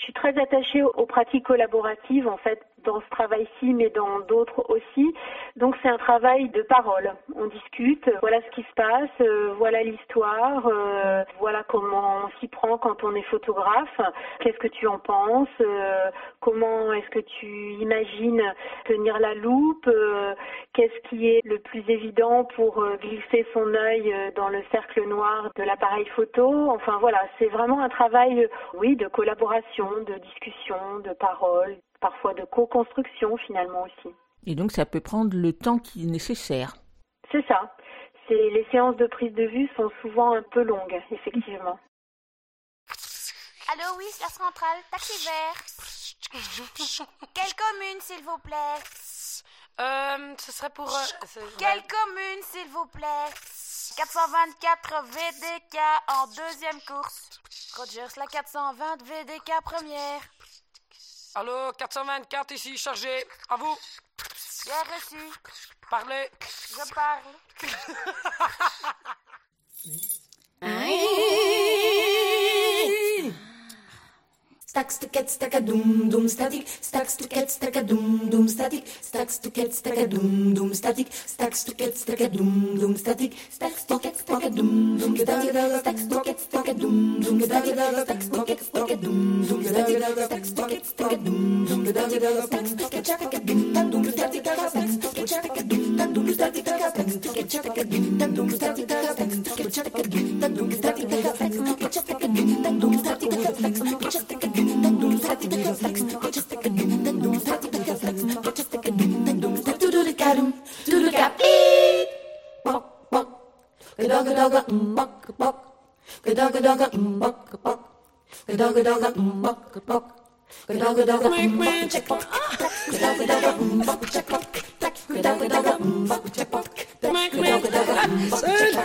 G: Je suis très attachée aux pratiques collaboratives, en fait, dans ce travail-ci, mais dans d'autres aussi. Donc c'est un travail de parole. On discute, voilà ce qui se passe, euh, voilà l'histoire, euh, voilà comment on s'y prend quand on est photographe, qu'est-ce que tu en penses, euh, comment est-ce que tu imagines tenir la loupe, qu'est-ce qui est le plus évident pour glisser son œil dans le cercle noir de l'appareil photo. Enfin voilà, c'est vraiment un travail, oui, de collaboration, de discussion, de parole parfois de co-construction finalement aussi.
A: Et donc ça peut prendre le temps qui est nécessaire.
G: C'est ça. C'est, les séances de prise de vue sont souvent un peu longues, effectivement.
B: Allô, oui, la centrale, taxi vert. Quelle commune, s'il vous plaît?
H: Euh, ce serait pour... euh,
B: Quelle commune, s'il vous plaît? 424 VDK en deuxième course. Rogers, la 420 VDK première.
H: Allô, 424 ici, chargé. À vous.
B: Bien reçu.
H: Parlez.
B: Je parle.
I: Stacks to cat stack a doom doom static stacks to cat stack a doom doom static stacks to cat stack a doom doom static stacks to cat stack a doom doom static stacks to cat stack a doom doom static stacks to cat stack a doom doom static stacks to cat stack a doom doom static stacks to cat stack a doom doom static stacks to cat stack a doom doom static stacks to cat stack a doom doom static stacks to cat stack a doom doom static stacks to cat stack a doom doom static stacks to cat stack a doom doom static stacks to cat stack a doom
A: Söyle.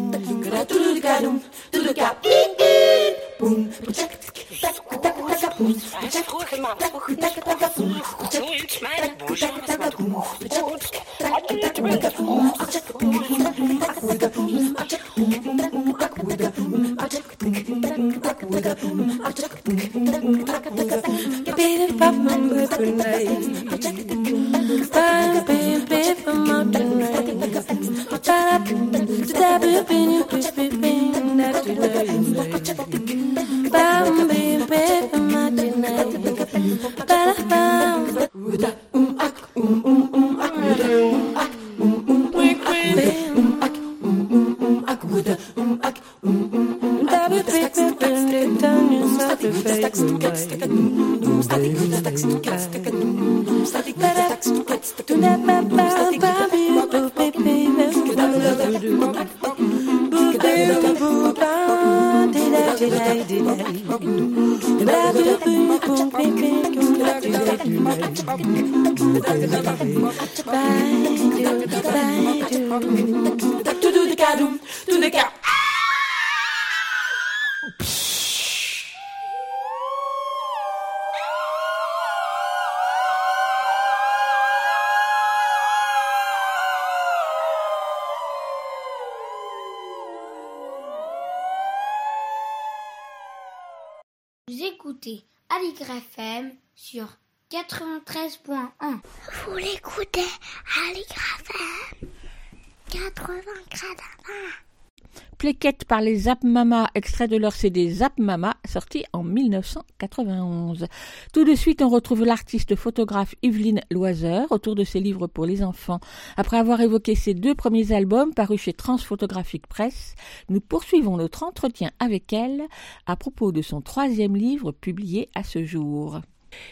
A: par les Zap Mama, extrait de leur CD Zap Mama, sorti en 1991. Tout de suite, on retrouve l'artiste photographe Yveline Loiseur autour de ses livres pour les enfants. Après avoir évoqué ses deux premiers albums parus chez Transphotographique Presse, nous poursuivons notre entretien avec elle à propos de son troisième livre publié à ce jour.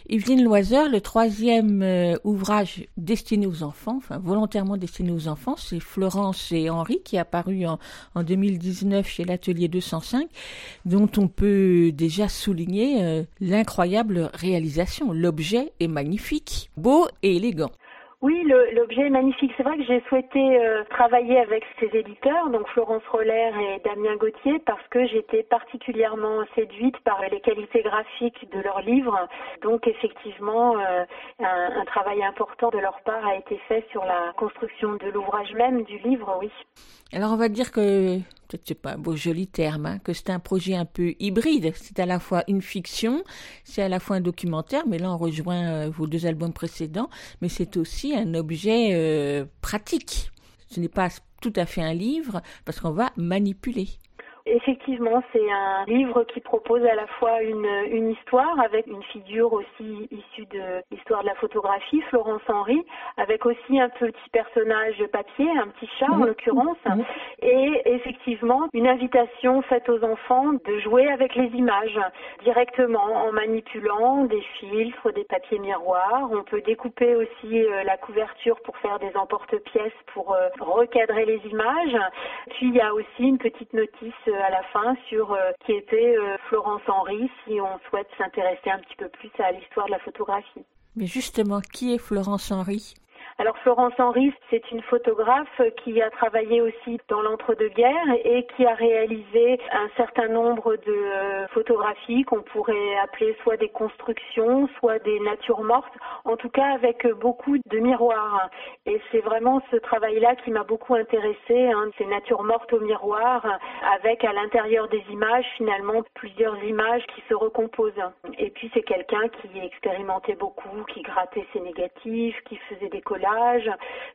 A: Yveline Loiseur, le troisième euh, ouvrage destiné aux enfants, enfin volontairement destiné aux enfants, c'est Florence et Henri qui est apparu en, en 2019 chez l'Atelier 205, dont on peut déjà souligner euh, l'incroyable réalisation. L'objet est magnifique, beau et élégant.
G: Oui, l'objet est magnifique. C'est vrai que j'ai souhaité euh, travailler avec ces éditeurs, donc Florence Roller et Damien Gauthier, parce que j'étais particulièrement séduite par les qualités graphiques de leurs livres. Donc effectivement, euh, un, un travail important de leur part a été fait sur la construction de l'ouvrage même du livre, oui.
A: Alors on va dire que, peut-être c'est pas un beau joli terme, hein, que c'est un projet un peu hybride. C'est à la fois une fiction, c'est à la fois un documentaire, mais là on rejoint euh, vos deux albums précédents, mais c'est aussi un objet euh, pratique. Ce n'est pas tout à fait un livre, parce qu'on va manipuler.
G: Effectivement, c'est un livre qui propose à la fois une, une histoire avec une figure aussi issue de l'histoire de la photographie, Florence Henry, avec aussi un petit personnage papier, un petit chat en l'occurrence, et effectivement une invitation faite aux enfants de jouer avec les images directement en manipulant des filtres, des papiers miroirs. On peut découper aussi euh, la couverture pour faire des emporte-pièces pour euh, recadrer les images. Puis il y a aussi une petite notice euh, à la fin sur euh, qui était euh, Florence Henry si on souhaite s'intéresser un petit peu plus à l'histoire de la photographie.
A: Mais justement, qui est Florence Henry?
G: Alors Florence Henry, c'est une photographe qui a travaillé aussi dans l'entre-deux-guerres et qui a réalisé un certain nombre de euh, photographies qu'on pourrait appeler soit des constructions, soit des natures mortes, en tout cas avec beaucoup de miroirs. Et c'est vraiment ce travail-là qui m'a beaucoup intéressée, hein, ces natures mortes au miroir, avec à l'intérieur des images finalement plusieurs images qui se recomposent. Et puis c'est quelqu'un qui expérimentait beaucoup, qui grattait ses négatifs, qui faisait des collages.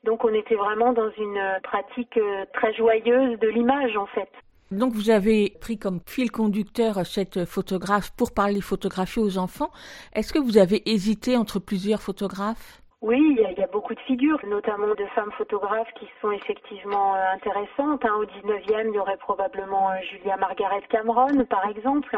G: Donc on était vraiment dans une pratique euh, très joyeuse de l'image en fait.
A: Donc vous avez pris comme fil conducteur cette photographe pour parler photographie aux enfants. Est-ce que vous avez hésité entre plusieurs photographes?
G: Oui, il y, a, beaucoup de figures, notamment de femmes photographes qui sont effectivement euh, intéressantes. hein. Au 19e, il y aurait probablement euh, Julia Margaret Cameron, par exemple.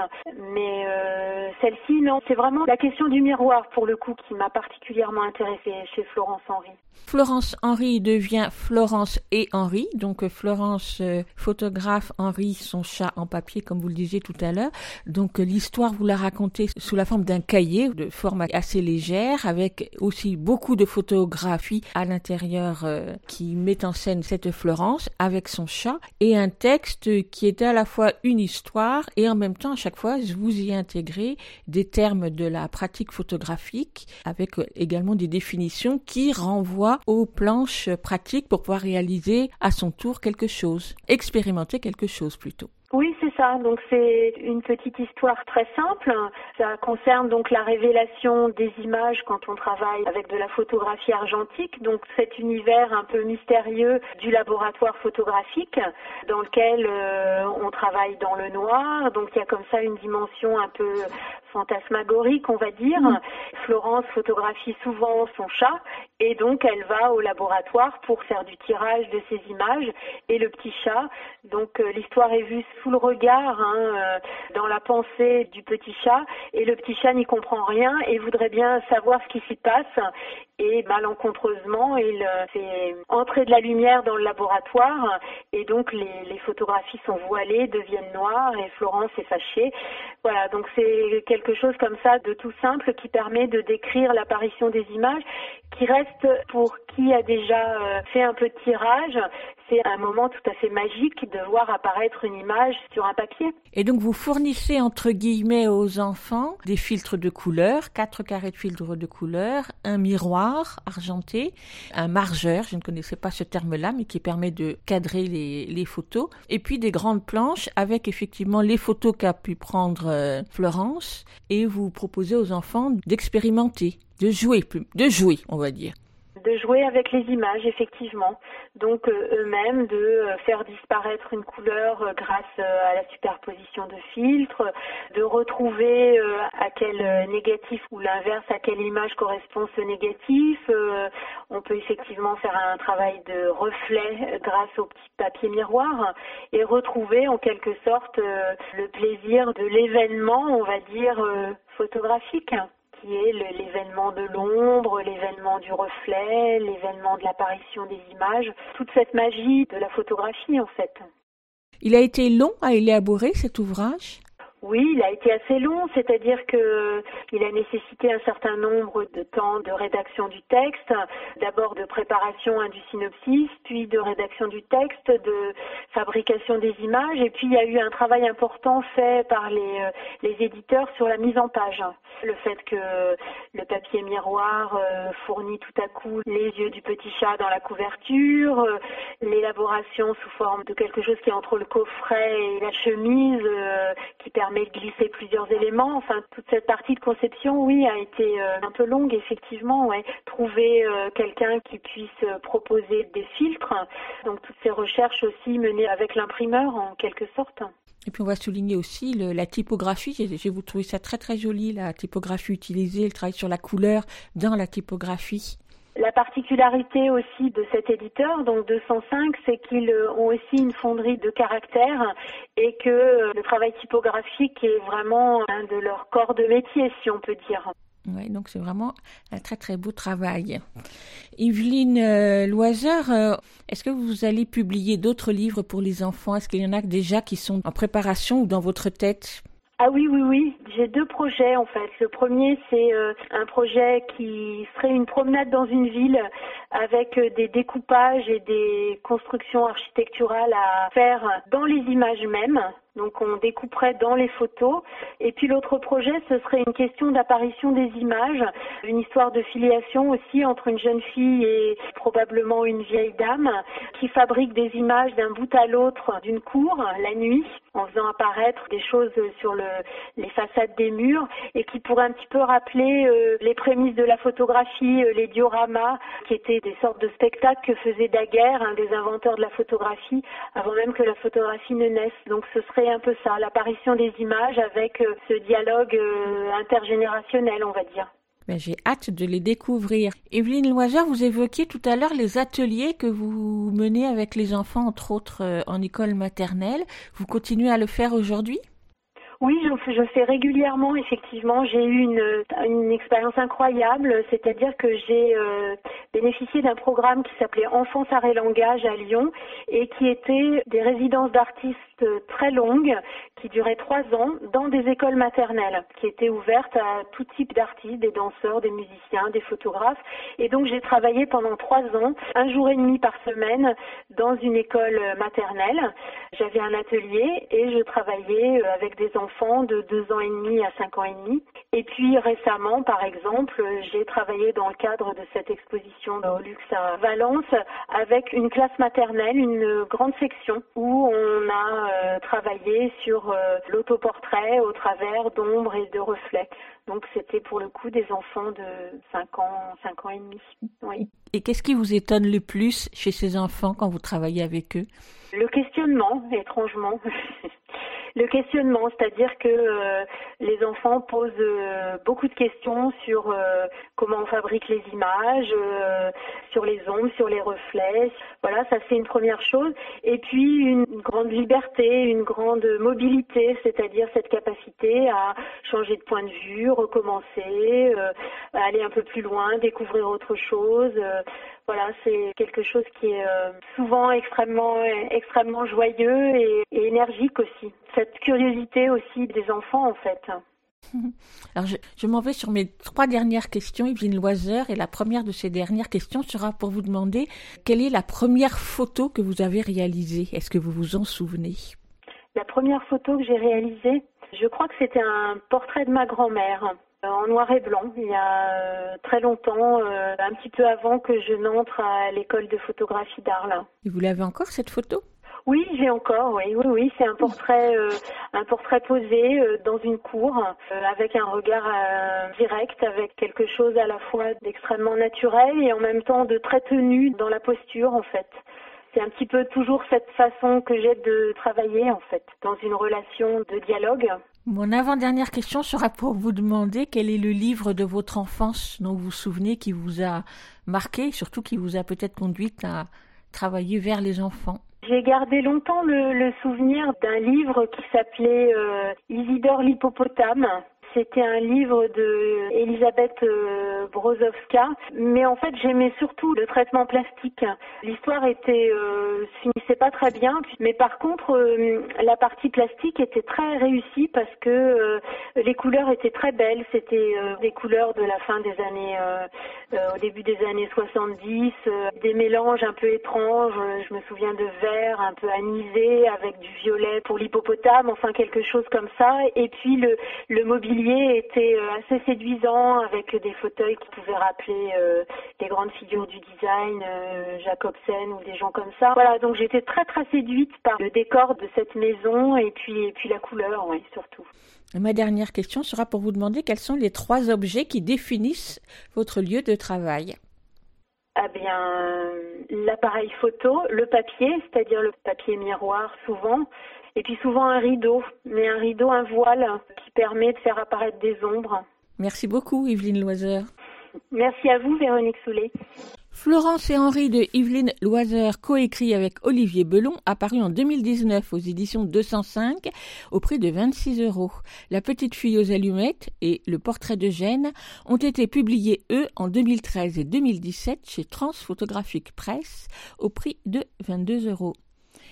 G: Mais euh, celle-ci, non, c'est vraiment la question du miroir, pour le coup, qui m'a particulièrement intéressée chez Florence Henry.
A: Florence Henry devient Florence et Henry. Donc Florence photographe, Henry son chat en papier, comme vous le disiez tout à l'heure. Donc l'histoire, vous la racontez sous la forme d'un cahier de forme assez légère, avec aussi beaucoup de photographies à l'intérieur euh, qui met en scène cette Florence avec son chat et un texte qui est à la fois une histoire et en même temps à chaque fois vous y intégrez des termes de la pratique photographique avec euh, également des définitions qui renvoient aux planches pratiques pour pouvoir réaliser à son tour quelque chose, expérimenter quelque chose plutôt.
G: Oui, c'est ça. Donc c'est une petite histoire très simple. Ça concerne donc la révélation des images quand on travaille avec de la photographie argentique. Donc cet univers un peu mystérieux du laboratoire photographique dans lequel euh, on travaille dans le noir. Donc il y a comme ça une dimension un peu fantasmagorique, on va dire. Florence photographie souvent son chat et donc elle va au laboratoire pour faire du tirage de ces images et le petit chat. Donc euh, l'histoire est vue sous le regard, hein, euh, dans la pensée du petit chat et le petit chat n'y comprend rien et voudrait bien savoir ce qui s'y passe et malencontreusement il euh, fait entrer de la lumière dans le laboratoire et donc les, photographies sont voilées, deviennent noires et Florence est fâchée. Voilà, donc c'est quelque chose comme ça de tout simple qui permet de décrire l'apparition des images qui reste pour qui a déjà euh, fait un peu de tirage, c'est un moment tout à fait magique de voir apparaître une image sur un papier.
A: Et donc vous fournissez entre guillemets aux enfants des filtres de couleur, quatre carrés de filtres de couleur, un miroir argenté, un margeur, je ne connaissais pas ce terme-là, mais qui permet de cadrer les, les photos, et puis des grandes planches avec effectivement les photos qu'a pu prendre euh, Florence, et vous proposez aux enfants d'expérimenter, de jouer, de jouer, on va dire.
G: De jouer avec les images, effectivement. Donc euh, eux-mêmes de euh, faire disparaître une couleur euh, grâce à la superposition de filtres, de retrouver à quel négatif ou l'inverse à quelle image correspond ce négatif. On peut effectivement faire un travail de reflet grâce au petit papier miroir et retrouver en quelque sorte le plaisir de l'événement, on va dire, photographique. Qui est l'événement de l'ombre, l'événement du reflet, l'événement de l'apparition des images, toute cette magie de la photographie en fait.
A: Il a été long à élaborer cet ouvrage?
G: Oui, il a été assez long, c'est-à-dire que il a nécessité un certain nombre de temps de rédaction du texte, d'abord de préparation hein, du synopsis, puis de rédaction du texte, de fabrication des images, et puis il y a eu un travail important fait par les, euh, les éditeurs sur la mise en page. Le fait que le papier miroir euh, fournit tout à coup les yeux du petit chat dans la couverture, euh, l'élaboration sous forme de quelque chose qui est entre le coffret et la chemise, qui permet de glisser plusieurs éléments. Enfin, toute cette partie de conception, oui, a été euh, un peu longue, effectivement. Trouver euh, quelqu'un qui puisse euh, proposer des filtres. Donc, toutes ces recherches aussi menées avec l'imprimeur, en quelque sorte.
A: Et puis on va souligner aussi la typographie. J'ai vous trouvé ça très très joli, la typographie utilisée, le travail sur la couleur dans la typographie.
G: La particularité aussi de cet éditeur, donc 205, c'est qu'ils ont aussi une fonderie de caractères et que euh, le travail typographique est vraiment un de leurs corps de métier, si on peut dire.
A: Oui, donc c'est vraiment un très très beau travail. Yveline euh, Loiseur, euh, est-ce que vous allez publier d'autres livres pour les enfants? Est-ce qu'il y en a déjà qui sont en préparation ou dans votre tête?
G: Ah oui, oui, oui. J'ai deux projets en fait. Le premier, c'est euh, un projet qui serait une promenade dans une ville avec euh, des découpages et des constructions architecturales à faire dans les images mêmes. Donc on découperait dans les photos. Et puis l'autre projet, ce serait une question d'apparition des images, une histoire de filiation aussi entre une jeune fille et probablement une vieille dame qui fabrique des images d'un bout à l'autre d'une cour la nuit en faisant apparaître des choses sur le, les façades des murs et qui pourraient un petit peu rappeler euh, les prémices de la photographie, euh, les dioramas, qui étaient des sortes de spectacles que faisaient Daguerre, hein, des inventeurs de la photographie, avant même que la photographie ne naisse. Donc ce serait un peu ça, l'apparition des images avec euh, ce dialogue intergénérationnel, on va dire.
A: Ben, j'ai hâte de les découvrir. Evelyne Loiseur, vous évoquiez tout à l'heure les ateliers que vous menez avec les enfants, entre autres euh, en école maternelle. Vous continuez à le faire aujourd'hui?
G: Oui, je, je, fais régulièrement, effectivement. J'ai eu une, expérience incroyable, c'est-à-dire que j'ai euh, bénéficié d'un programme qui s'appelait Enfance, Arts et Langage à Lyon et qui était des résidences d'artistes très longues qui duraient trois ans dans des écoles maternelles qui étaient ouvertes à tout type d'artistes, des danseurs, des musiciens, des photographes. Et donc j'ai travaillé pendant trois ans, un jour et demi par semaine dans une école maternelle. J'avais un atelier et je travaillais avec des enfants de deux ans et demi à cinq ans et demi. Et puis récemment, par exemple, j'ai travaillé dans le cadre de cette exposition de luxe à Valence avec une classe maternelle, une grande section où on a euh, travailler sur euh, l'autoportrait au travers d'ombres et de reflets. Donc c'était pour le coup des enfants de 5 ans, 5 ans et demi. Oui.
A: Et qu'est-ce qui vous étonne le plus chez ces enfants quand vous travaillez avec eux?
G: Le questionnement, étrangement. le questionnement, c'est-à-dire que euh, les enfants posent euh, beaucoup de questions sur euh, comment on fabrique les images, sur les ombres, sur les reflets. Voilà, ça c'est une première chose. Et puis une grande liberté, une grande mobilité, c'est-à-dire cette capacité à changer de point de vue, recommencer, aller un peu plus loin, découvrir autre chose. Voilà, c'est quelque chose qui est euh, souvent extrêmement, extrêmement joyeux et, énergique aussi. Cette curiosité aussi des enfants, en fait.
A: Alors, je, m'en vais sur mes trois dernières questions, Yveline Loiseur, et la première de ces dernières questions sera pour vous demander quelle est la première photo que vous avez réalisée? Est-ce que vous vous en souvenez?
G: La première photo que j'ai réalisée, je crois que c'était un portrait de ma grand-mère en noir et blanc il y a euh, très longtemps, euh, un petit peu avant que je n'entre à l'école de photographie d'Arles.
A: Et vous l'avez encore cette photo?
G: Oui, j'ai encore, oui, oui, oui, c'est un portrait, euh, un portrait posé dans une cour, avec un regard direct, avec quelque chose à la fois d'extrêmement naturel et en même temps de très tenu dans la posture, en fait. C'est un petit peu toujours cette façon que j'ai de travailler, en fait, dans une relation de dialogue.
A: Mon avant-dernière question sera pour vous demander quel est le livre de votre enfance dont vous vous souvenez qui vous a marqué, surtout qui vous a peut-être conduite à travailler vers les enfants.
G: J'ai gardé longtemps le, souvenir d'un livre qui s'appelait euh, Isidore l'hippopotame. C'était un livre de Elisabeth euh, Brozowska, mais en fait j'aimais surtout le traitement plastique. L'histoire était euh, finissait pas très bien, mais par contre euh, la partie plastique était très réussie parce que euh, les couleurs étaient très belles. C'était des couleurs de la fin des années, au début des années 70, euh, des mélanges un peu étranges. Je me souviens de vert un peu anisé avec du violet pour l'hippopotame, enfin quelque chose comme ça. Et puis le, le mobilier était euh, assez séduisant avec des fauteuils qui pouvaient rappeler euh, les grandes figures du design, euh, Jacobsen ou des gens comme ça. Voilà, donc j'étais très très séduite par le décor de cette maison et puis et puis la couleur, oui, surtout.
A: Ma dernière question sera pour vous demander quels sont les trois objets qui définissent votre lieu de travail.
G: Ah bien, l'appareil photo, le papier, c'est-à-dire le papier miroir souvent, et puis souvent un rideau, mais un rideau, un voile qui permet de faire apparaître des ombres.
A: Merci beaucoup, Yveline Loiseur.
G: Merci à vous, Véronique Soulet.
A: Florence et Henri de Yveline Loiseur, coécrit avec Olivier Belon, apparu en 2019 aux éditions 205 au prix de 26 euros. La petite fille aux allumettes et Le portrait de Gênes ont été publiés, eux, en 2013 et 2017 chez Transphotographique Presse au prix de 22 euros.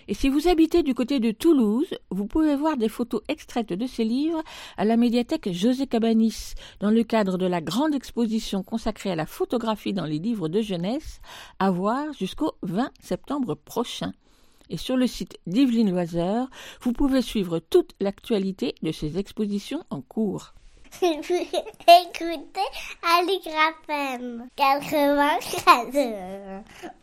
A: Et si vous habitez du côté de Toulouse, vous pouvez voir des photos extraites de ces livres à la médiathèque José Cabanis, dans le cadre de la grande exposition consacrée à la photographie dans les livres de jeunesse, à voir jusqu'au 20 septembre prochain. Et sur le site d'Yveline Loiseur, vous pouvez suivre toute l'actualité de ces expositions en cours.
J: Écoutez Aligraphem 94.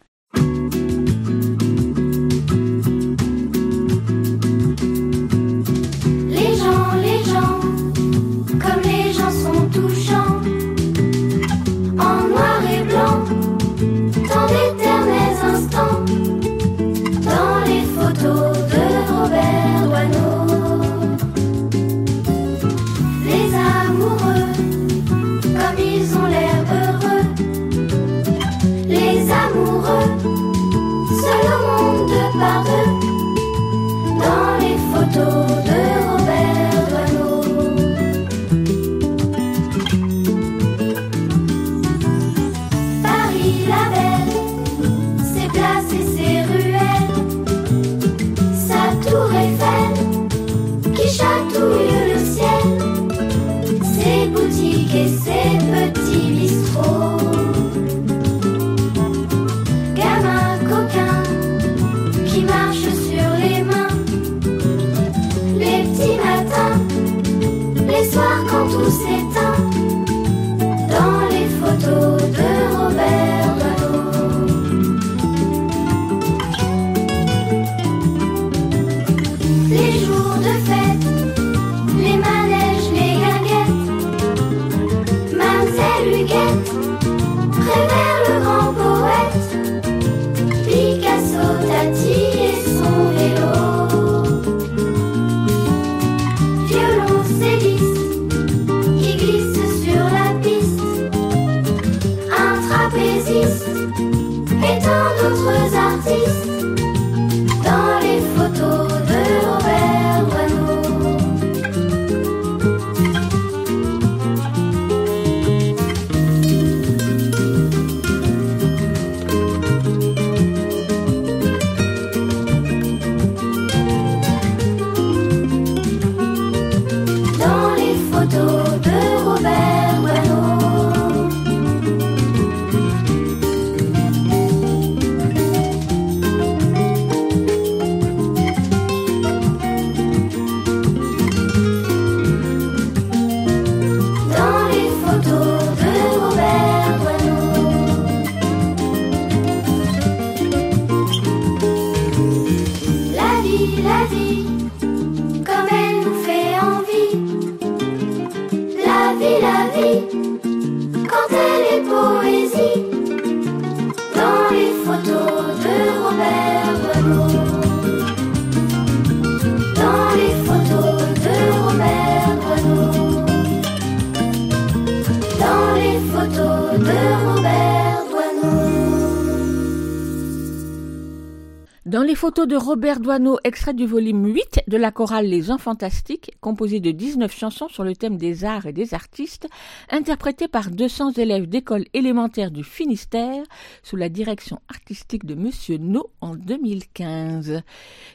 I: Photos de Robert Doisneau,
A: extrait du volume 8 de la chorale Les Enfants Fantastiques, composé de 19 chansons sur le thème des arts et des artistes, interprétées par 200 élèves d'école élémentaire du Finistère, sous la direction artistique de Monsieur No en 2015.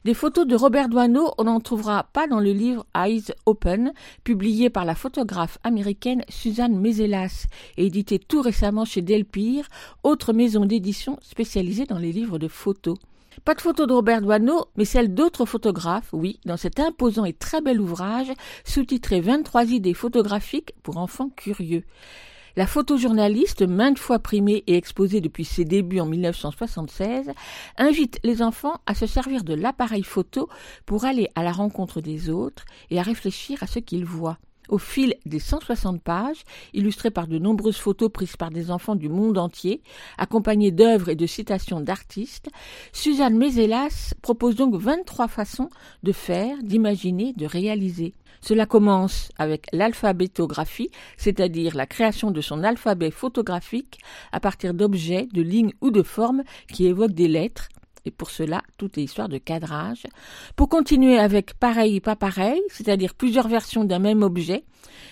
A: Des photos de Robert Doisneau, on n'en trouvera pas dans le livre Eyes Open, publié par la photographe américaine Suzanne Mezelas et édité tout récemment chez Delpire, autre maison d'édition spécialisée dans les livres de photos. Pas de photo de Robert Doisneau, mais celle d'autres photographes, oui, dans cet imposant et très bel ouvrage, sous-titré 23 idées photographiques pour enfants curieux. La photojournaliste, maintes fois primée et exposée depuis ses débuts en 1976, invite les enfants à se servir de l'appareil photo pour aller à la rencontre des autres et à réfléchir à ce qu'ils voient. Au fil des 160 pages, illustrées par de nombreuses photos prises par des enfants du monde entier, accompagnées d'œuvres et de citations d'artistes, Suzanne Mézelas propose donc 23 façons de faire, d'imaginer, de réaliser. Cela commence avec l'alphabétographie, c'est-à-dire la création de son alphabet photographique à partir d'objets, de lignes ou de formes qui évoquent des lettres, et pour cela, tout est histoire de cadrage. Pour continuer avec pareil pas pareil, c'est-à-dire plusieurs versions d'un même objet,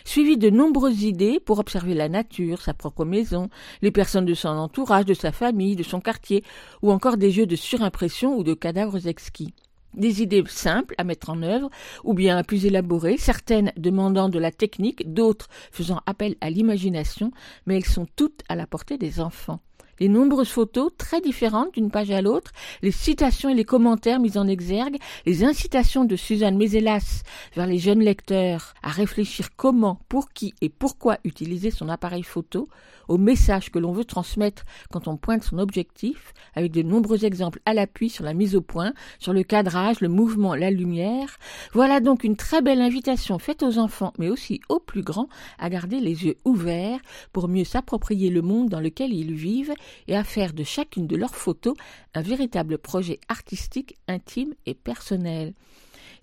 A: suivi de nombreuses idées pour observer la nature, sa propre maison, les personnes de son entourage, de sa famille, de son quartier, ou encore des jeux de surimpression ou de cadavres exquis. Des idées simples à mettre en œuvre, ou bien plus élaborées, certaines demandant de la technique, d'autres faisant appel à l'imagination, mais elles sont toutes à la portée des enfants les nombreuses photos très différentes d'une page à l'autre, les citations et les commentaires mis en exergue, les incitations de Suzanne Mézelas vers les jeunes lecteurs à réfléchir comment, pour qui et pourquoi utiliser son appareil photo, au message que l'on veut transmettre quand on pointe son objectif, avec de nombreux exemples à l'appui sur la mise au point, sur le cadrage, le mouvement, la lumière. Voilà donc une très belle invitation faite aux enfants, mais aussi aux plus grands, à garder les yeux ouverts pour mieux s'approprier le monde dans lequel ils vivent et à faire de chacune de leurs photos un véritable projet artistique intime et personnel.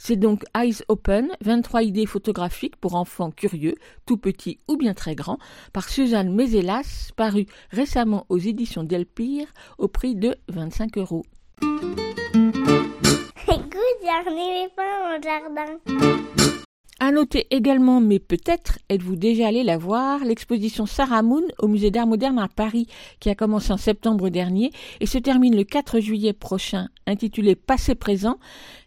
A: C'est donc Eyes Open, 23 idées photographiques pour enfants curieux, tout petits ou bien très grands, par Suzanne Mézelas, paru récemment aux éditions Delpire au prix de 25 euros.
J: Écoute, les au jardin.
A: À noter également, mais peut-être êtes-vous déjà allé la voir, l'exposition Sarah Moon au musée d'art moderne à Paris, qui a commencé en septembre dernier et se termine le 4 juillet prochain, intitulée Passé présent.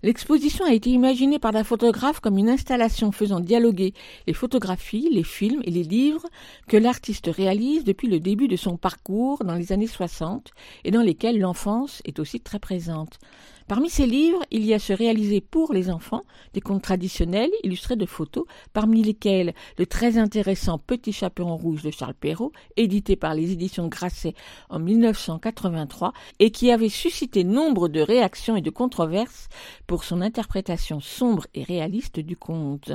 A: L'exposition a été imaginée par la photographe comme une installation faisant dialoguer les photographies, les films et les livres que l'artiste réalise depuis le début de son parcours dans les années 60 et dans lesquels l'enfance est aussi très présente. Parmi ces livres, il y a ceux réalisés pour les enfants, des contes traditionnels illustrés de photos, parmi lesquels le très intéressant Petit chaperon rouge de Charles Perrault, édité par les éditions Grasset en 1983 et qui avait suscité nombre de réactions et de controverses pour son interprétation sombre et réaliste du conte.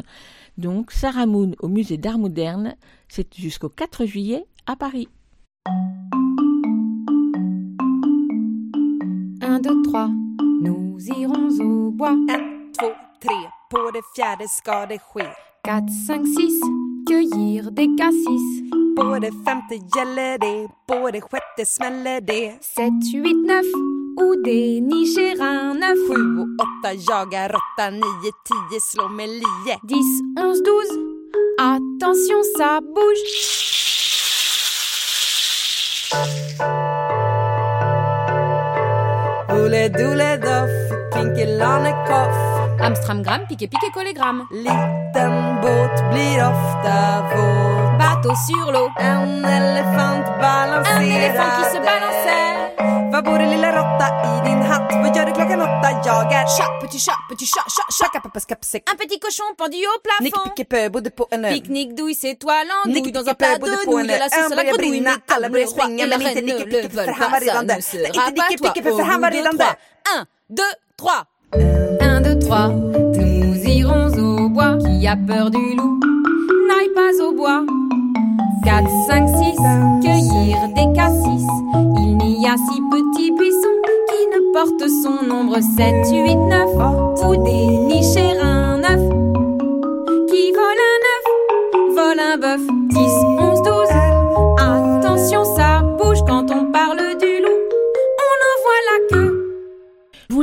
A: Donc, Sarah Moon au musée d'art moderne, c'est jusqu'au 4 juillet à Paris.
K: 1, 2, 3 Nous irons au bois.
L: 1, 2, 3, på det fjärde ska det ske.
K: 4, 5, 6, cueillir des cassis.
L: På det femte gäller det, på det sjätte smäller det.
K: 7, 8, 9, ou dénicher un œuf.
L: 7 och 8 jagar råtta, 9, 10 slå med lie.
K: 10, 11, 12, attention ça bouge.
L: Oule doule doff, pinkelannekoff.
K: Amstramgram, piqué piqué collégramme.
L: Liten båt blir ofta våt.
K: Bateau sur l'eau.
L: En elefant balancerar
K: Un éléphant qui se balançait.
L: Bor det lilla råtta
K: Chat, petit chat, petit chat, chat, chat.
L: Chacapappas kapsäck.
K: Un petit cochon pendu au
L: Nick
K: plafond.
L: Pickepö bodde på en ö.
K: Pique-nique, douille, c'est toi l'andouille
L: Nick
K: dans un
L: Pickepö
K: plat de nouilles, de la sauce à la grenouille, le roi et la reine ne le veulent pas, ça ne sera pas toi. 1, 2, 3. 1, 2, 3. Nous irons au bois. Qui a peur du loup N'aille pas au bois. 4, 5, 6. Cueillir des cassis. N'y a six petits buissons qui ne portent son nombre 7, 8, 9. Ou dénicher un œuf. Qui vole un œuf Vole un bœuf. 10, 11, 12. Attention, ça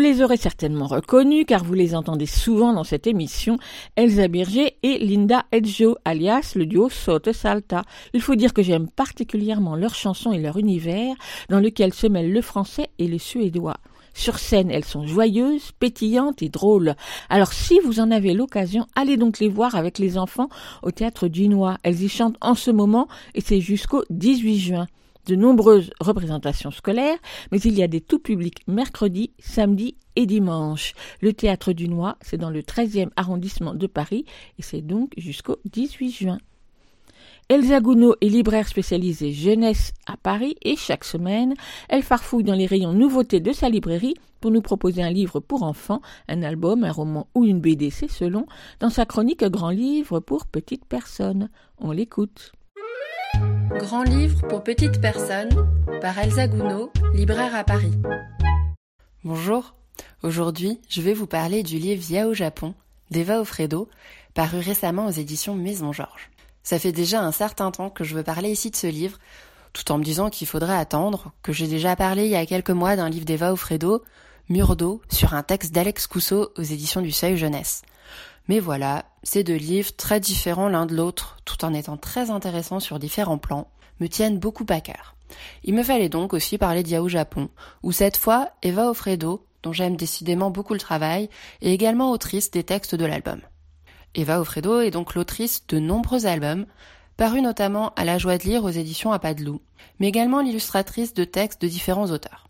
A: les aurez certainement reconnu, car vous les entendez souvent dans cette émission, Elsa Birger et Linda Edjo, alias le duo Sote Salta. Il faut dire que j'aime particulièrement leurs chansons et leur univers, dans lequel se mêlent le français et le suédois. Sur scène, elles sont joyeuses, pétillantes et drôles. Alors si vous en avez l'occasion, allez donc les voir avec les enfants au théâtre Dunois. Elles y chantent en ce moment et c'est jusqu'au 18 juin. De nombreuses représentations scolaires, mais il y a des tout publics mercredi, samedi et dimanche. Le théâtre Dunois, c'est dans le 13e arrondissement de Paris et c'est donc jusqu'au 18 juin. Elsa Gounod est libraire spécialisée jeunesse à Paris et chaque semaine, elle farfouille dans les rayons nouveautés de sa librairie pour nous proposer un livre pour enfants, un album, un roman ou une BD, c'est selon, dans sa chronique Grand livre pour petites personnes. On l'écoute.
M: Grand livre pour petites personnes par Elsa Gounod, libraire à Paris. Bonjour, aujourd'hui je vais vous parler du livre Via au Japon d'Eva Ofredo, paru récemment aux éditions Maison Georges. Ça fait déjà un certain temps que je veux parler ici de ce livre, tout en me disant qu'il faudrait attendre, que j'ai déjà parlé il y a quelques mois d'un livre d'Eva Ofredo, Mur d'eau, sur un texte d'Alex Cousseau aux éditions du Seuil Jeunesse. Mais voilà, ces deux livres, très différents l'un de l'autre, tout en étant très intéressants sur différents plans, me tiennent beaucoup à cœur. Il me fallait donc aussi parler d'Yahoo Japon, où cette fois, Eva Ofredo, dont j'aime décidément beaucoup le travail, est également autrice des textes de l'album. Eva Ofredo est donc l'autrice de nombreux albums, parus notamment à La Joie de lire aux éditions à pas mais également l'illustratrice de textes de différents auteurs.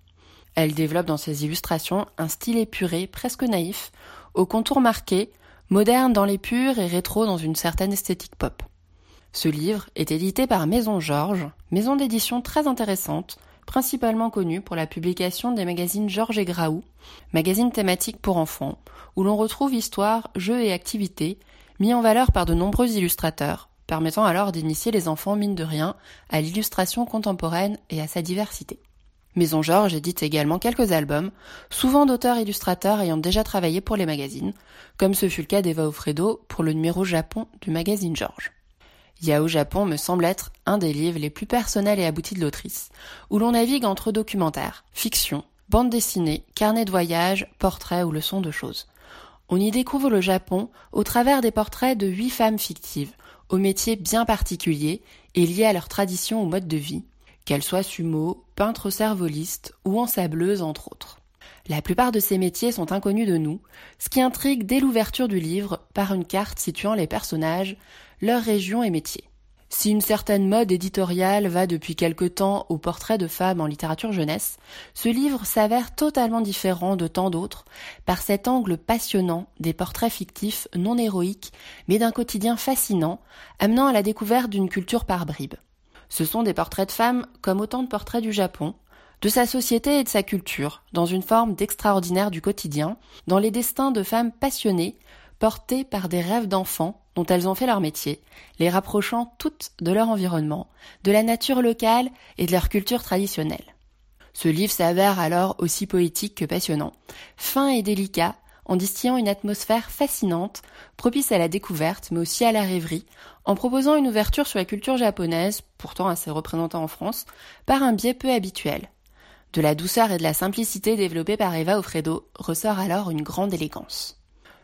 M: Elle développe dans ses illustrations un style épuré, presque naïf, aux contours marqués, moderne dans les purs et rétro dans une certaine esthétique pop. Ce livre est édité par Maison Georges, maison d'édition très intéressante, principalement connue pour la publication des magazines Georges et Graou, magazines thématiques pour enfants, où l'on retrouve histoire, jeux et activités, mis en valeur par de nombreux illustrateurs, permettant alors d'initier les enfants, mine de rien, à l'illustration contemporaine et à sa diversité. Maison Georges édite également quelques albums, souvent d'auteurs illustrateurs ayant déjà travaillé pour les magazines, comme ce fut le cas d'Eva Ofredo pour le numéro Japon du magazine Georges. Yao Japon me semble être un des livres les plus personnels et aboutis de l'autrice, où l'on navigue entre documentaires, fiction, bande dessinée, carnet de voyage, portraits ou leçons de choses. On y découvre le Japon au travers des portraits de huit femmes fictives, aux métiers bien particuliers et liés à leur tradition ou mode de vie, qu'elles soient sumo, peintres cervolistes ou ensableuses entre autres. La plupart de ces métiers sont inconnus de nous, ce qui intrigue dès l'ouverture du livre par une carte situant les personnages, leurs régions et métiers. Si une certaine mode éditoriale va depuis quelque temps au portrait de femmes en littérature jeunesse, ce livre s'avère totalement différent de tant d'autres par cet angle passionnant des portraits fictifs non héroïques mais d'un quotidien fascinant, amenant à la découverte d'une culture par bribes. Ce sont des portraits de femmes comme autant de portraits du Japon, de sa société et de sa culture, dans une forme d'extraordinaire du quotidien, dans les destins de femmes passionnées, portées par des rêves d'enfants dont elles ont fait leur métier, les rapprochant toutes de leur environnement, de la nature locale et de leur culture traditionnelle. Ce livre s'avère alors aussi poétique que passionnant, fin et délicat, en distillant une atmosphère fascinante, propice à la découverte, mais aussi à la rêverie, en proposant une ouverture sur la culture japonaise, pourtant assez représentée en France, par un biais peu habituel. De la douceur et de la simplicité développée par Eva Ofredo ressort alors une grande élégance.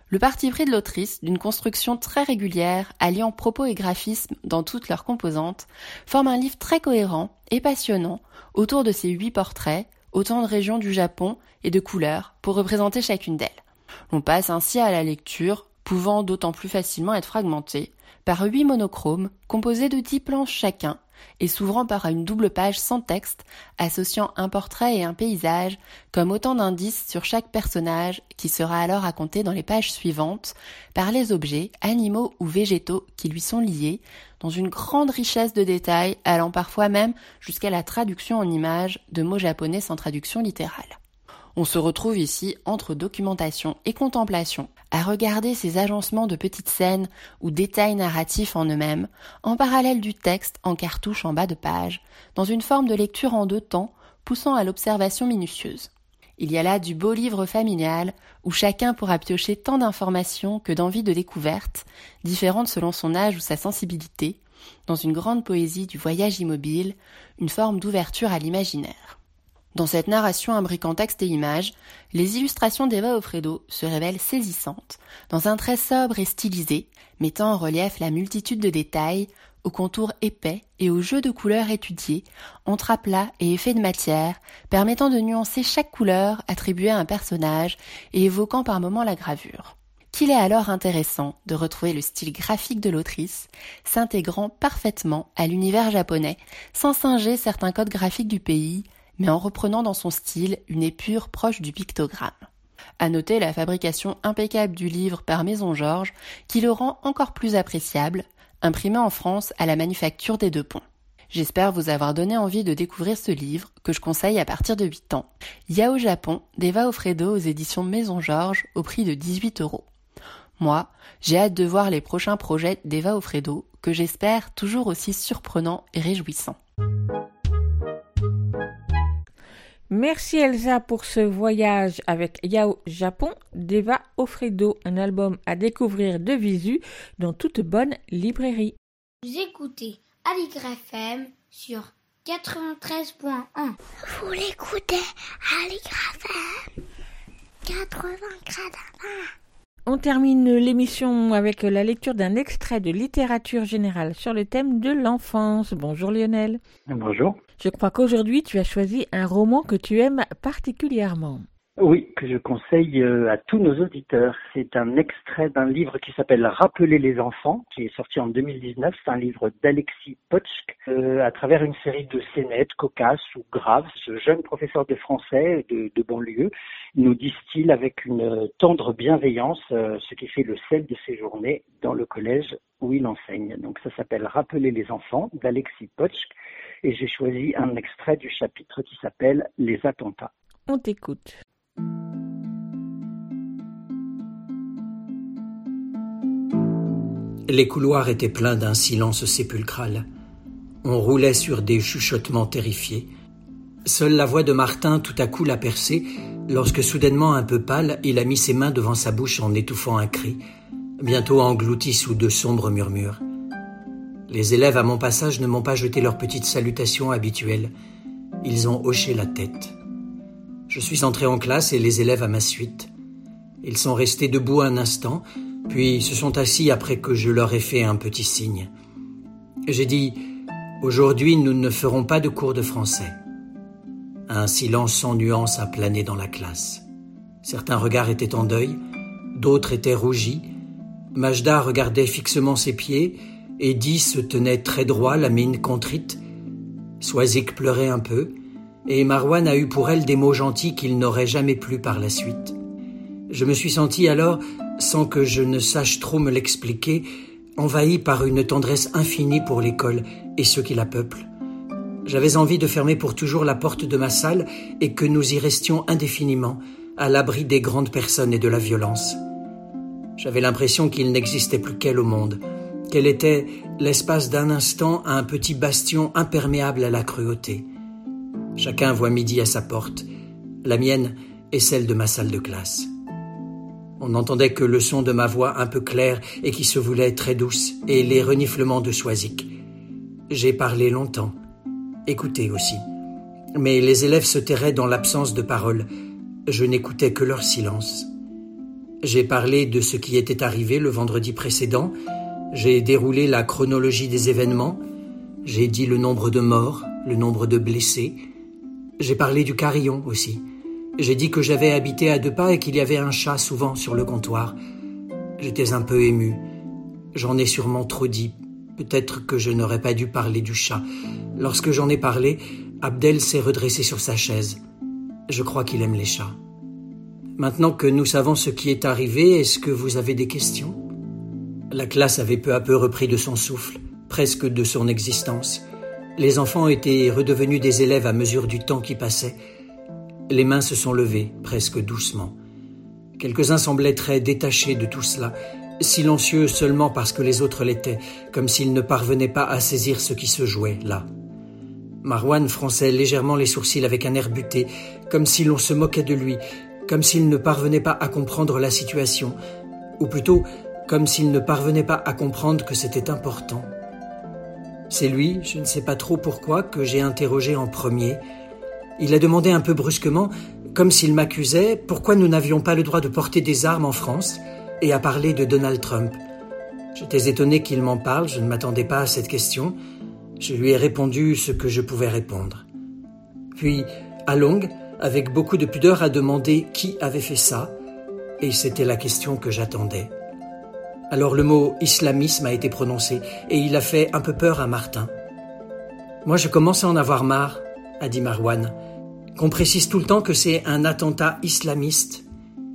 M: Le parti pris de l'autrice, d'une construction très régulière, alliant propos et graphisme dans toutes leurs composantes, forme un livre très cohérent et passionnant autour de ces huit portraits, autant de régions du Japon et de couleurs pour représenter chacune d'elles. On passe ainsi à la lecture, pouvant d'autant plus facilement être fragmentée, par huit monochromes composés de dix planches chacun, et s'ouvrant par une double page sans texte, associant un portrait et un paysage comme autant d'indices sur chaque personnage qui sera alors raconté dans les pages suivantes par les objets, animaux ou végétaux qui lui sont liés, dans une grande richesse de détails allant parfois même jusqu'à la traduction en images de mots japonais sans traduction littérale. On se retrouve ici entre documentation et contemplation, à regarder ces agencements de petites scènes ou détails narratifs en eux-mêmes, en parallèle du texte en cartouche en bas de page, dans une forme de lecture en deux temps, poussant à l'observation minutieuse. Il y a là du beau livre familial où chacun pourra piocher tant d'informations que d'envies de découverte, différentes selon son âge ou sa sensibilité, dans une grande poésie du voyage immobile, une forme d'ouverture à l'imaginaire. Dans cette narration imbriquant texte et images, les illustrations d'Eva Ofredo se révèlent saisissantes, dans un trait sobre et stylisé, mettant en relief la multitude de détails, aux contours épais et aux jeux de couleurs étudiés, entre aplats et effets de matière, permettant de nuancer chaque couleur attribuée à un personnage et évoquant par moments la gravure. Qu'il est alors intéressant de retrouver le style graphique de l'autrice, s'intégrant parfaitement à l'univers japonais, sans singer certains codes graphiques du pays, mais en reprenant dans son style une épure proche du pictogramme. À noter la fabrication impeccable du livre par Maison Georges, qui le rend encore plus appréciable, imprimé en France à la manufacture des Deux Ponts. J'espère vous avoir donné envie de découvrir ce livre que je conseille à partir de 8 ans. Yao Japon d'Eva Ofredo aux éditions Maison Georges au prix de 18 euros. Moi, j'ai hâte de voir les prochains projets d'Eva Ofredo que j'espère toujours aussi surprenants et réjouissants.
A: Merci Elsa pour ce voyage avec Yao Japon d'Eva Ofredo, un album à découvrir de visu dans toute bonne librairie.
N: Vous écoutez Aligre FM sur 93.1.
J: Vous l'écoutez Aligre FM 80
A: On termine l'émission avec la lecture d'un extrait de littérature générale sur le thème de l'enfance. Bonjour Lionel.
O: Bonjour.
A: Je crois qu'aujourd'hui tu as choisi un roman que tu aimes particulièrement.
O: Oui, que je conseille euh, à tous nos auditeurs. C'est un extrait d'un livre qui s'appelle Rappeler les enfants, qui est sorti en 2019. C'est un livre d'Alexis Potchk, euh, à travers une série de scénettes cocasses ou graves. Ce jeune professeur de français de, banlieue nous distille avec une tendre bienveillance euh, ce qui fait le sel de ses journées dans le collège où il enseigne. Donc ça s'appelle Rappeler les enfants d'Alexis Potchk et j'ai choisi un extrait du chapitre qui s'appelle Les attentats.
A: On t'écoute.
P: Les couloirs étaient pleins d'un silence sépulcral. On roulait sur des chuchotements terrifiés. Seule la voix de Martin tout à coup l'a percé, lorsque soudainement un peu pâle, il a mis ses mains devant sa bouche en étouffant un cri, bientôt englouti sous de sombres murmures. Les élèves à mon passage ne m'ont pas jeté leur petite salutation habituelle. Ils ont hoché la tête. Je suis entré en classe et les élèves à ma suite. Ils sont restés debout un instant, puis se sont assis après que je leur ai fait un petit signe. J'ai dit Aujourd'hui, nous ne ferons pas de cours de français. Un silence sans nuance a plané dans la classe. Certains regards étaient en deuil, d'autres étaient rougis. Majda regardait fixement ses pieds Eddie se tenait très droit, la mine contrite. Swazik pleurait un peu, et Marwan a eu pour elle des mots gentils qu'il n'aurait jamais plus par la suite. Je me suis senti alors, sans que je ne sache trop me l'expliquer, envahi par une tendresse infinie pour l'école et ceux qui la peuplent. J'avais envie de fermer pour toujours la porte de ma salle et que nous y restions indéfiniment, à l'abri des grandes personnes et de la violence. J'avais l'impression qu'il n'existait plus qu'elle au monde, qu'elle était, l'espace d'un instant, un petit bastion imperméable à la cruauté. Chacun voit midi à sa porte. La mienne est celle de ma salle de classe. On n'entendait que le son de ma voix un peu claire et qui se voulait très douce, et les reniflements de Soisic. J'ai parlé longtemps, écouté aussi. Mais les élèves se tairaient dans l'absence de parole. Je n'écoutais que leur silence. J'ai parlé de ce qui était arrivé le vendredi précédent, j'ai déroulé la chronologie des événements, j'ai dit le nombre de morts, le nombre de blessés, j'ai parlé du carillon aussi. J'ai dit que j'avais habité à deux pas et qu'il y avait un chat souvent sur le comptoir. J'étais un peu ému. J'en ai sûrement trop dit. Peut-être que je n'aurais pas dû parler du chat. Lorsque j'en ai parlé, Abdel s'est redressé sur sa chaise. Je crois qu'il aime les chats. Maintenant que nous savons ce qui est arrivé, est-ce que vous avez des questions? La classe avait peu à peu repris de son souffle, presque de son existence. Les enfants étaient redevenus des élèves à mesure du temps qui passait. Les mains se sont levées, presque doucement. Quelques-uns semblaient très détachés de tout cela, silencieux seulement parce que les autres l'étaient, comme s'ils ne parvenaient pas à saisir ce qui se jouait là. Marwan fronçait légèrement les sourcils avec un air buté, comme si l'on se moquait de lui, comme s'il ne parvenait pas à comprendre la situation, ou plutôt comme s'il ne parvenait pas à comprendre que c'était important. C'est lui, je ne sais pas trop pourquoi, que j'ai interrogé en premier. Il a demandé un peu brusquement, comme s'il m'accusait, pourquoi nous n'avions pas le droit de porter des armes en France, et a parlé de Donald Trump. J'étais étonné qu'il m'en parle, je ne m'attendais pas à cette question. Je lui ai répondu ce que je pouvais répondre. Puis, à longue, avec beaucoup de pudeur, a demandé qui avait fait ça, et c'était la question que j'attendais. Alors le mot islamisme a été prononcé, et il a fait un peu peur à Martin. Moi je commence à en avoir marre, a dit Marwan, qu'on précise tout le temps que c'est un attentat islamiste.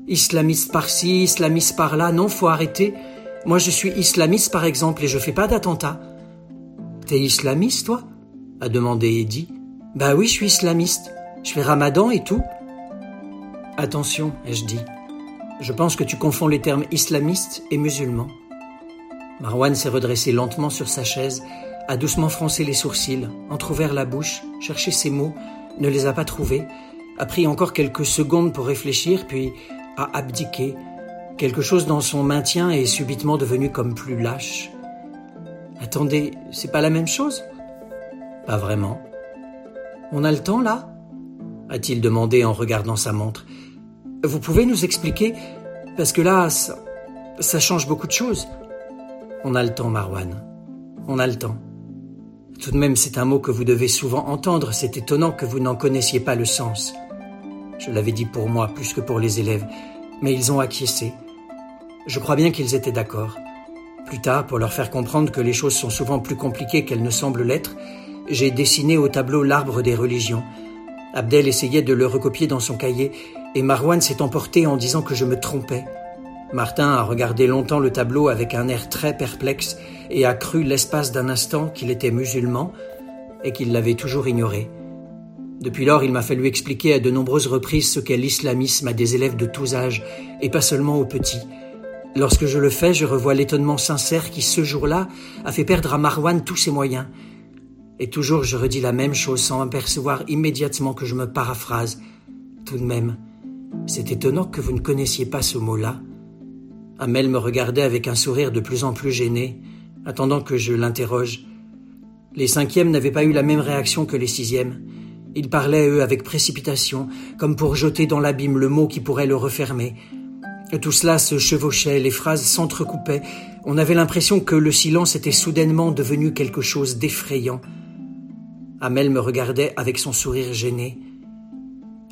P: Islamiste par-ci, islamiste par-là, non, faut arrêter. Moi je suis islamiste par exemple, et je fais pas d'attentat. T'es islamiste, toi? a demandé Eddie. Bah oui, je suis islamiste. Je fais ramadan et tout. Attention, ai-je dit. Je pense que tu confonds les termes islamiste et musulman. Marwan s'est redressé lentement sur sa chaise, a doucement froncé les sourcils, entr'ouvert la bouche, cherché ses mots, ne les a pas trouvés, a pris encore quelques secondes pour réfléchir, puis a abdiqué. Quelque chose dans son maintien est subitement devenu comme plus lâche. Attendez, c'est pas la même chose? Pas vraiment. On a le temps là? A-t-il demandé en regardant sa montre. Vous pouvez nous expliquer? Parce que là, ça, change beaucoup de choses. On a le temps, Marwan. On a le temps. Tout de même, c'est un mot que vous devez souvent entendre. C'est étonnant que vous n'en connaissiez pas le sens. Je l'avais dit pour moi plus que pour les élèves, mais ils ont acquiescé. Je crois bien qu'ils étaient d'accord. Plus tard, pour leur faire comprendre que les choses sont souvent plus compliquées qu'elles ne semblent l'être, j'ai dessiné au tableau l'arbre des religions. Abdel essayait de le recopier dans son cahier, et Marwan s'est emporté en disant que je me trompais. Martin a regardé longtemps le tableau avec un air très perplexe et a cru l'espace d'un instant qu'il était musulman et qu'il l'avait toujours ignoré. Depuis lors, il m'a fallu expliquer à de nombreuses reprises ce qu'est l'islamisme à des élèves de tous âges, et pas seulement aux petits. Lorsque je le fais, je revois l'étonnement sincère qui, ce jour-là, a fait perdre à Marwan tous ses moyens. Et toujours je redis la même chose sans apercevoir immédiatement que je me paraphrase. Tout de même, c'est étonnant que vous ne connaissiez pas ce mot-là. Amel me regardait avec un sourire de plus en plus gêné, attendant que je l'interroge. Les cinquièmes n'avaient pas eu la même réaction que les sixièmes. Ils parlaient, eux, avec précipitation, comme pour jeter dans l'abîme le mot qui pourrait le refermer. Tout cela se chevauchait, les phrases s'entrecoupaient. On avait l'impression que le silence était soudainement devenu quelque chose d'effrayant. Amel me regardait avec son sourire gêné.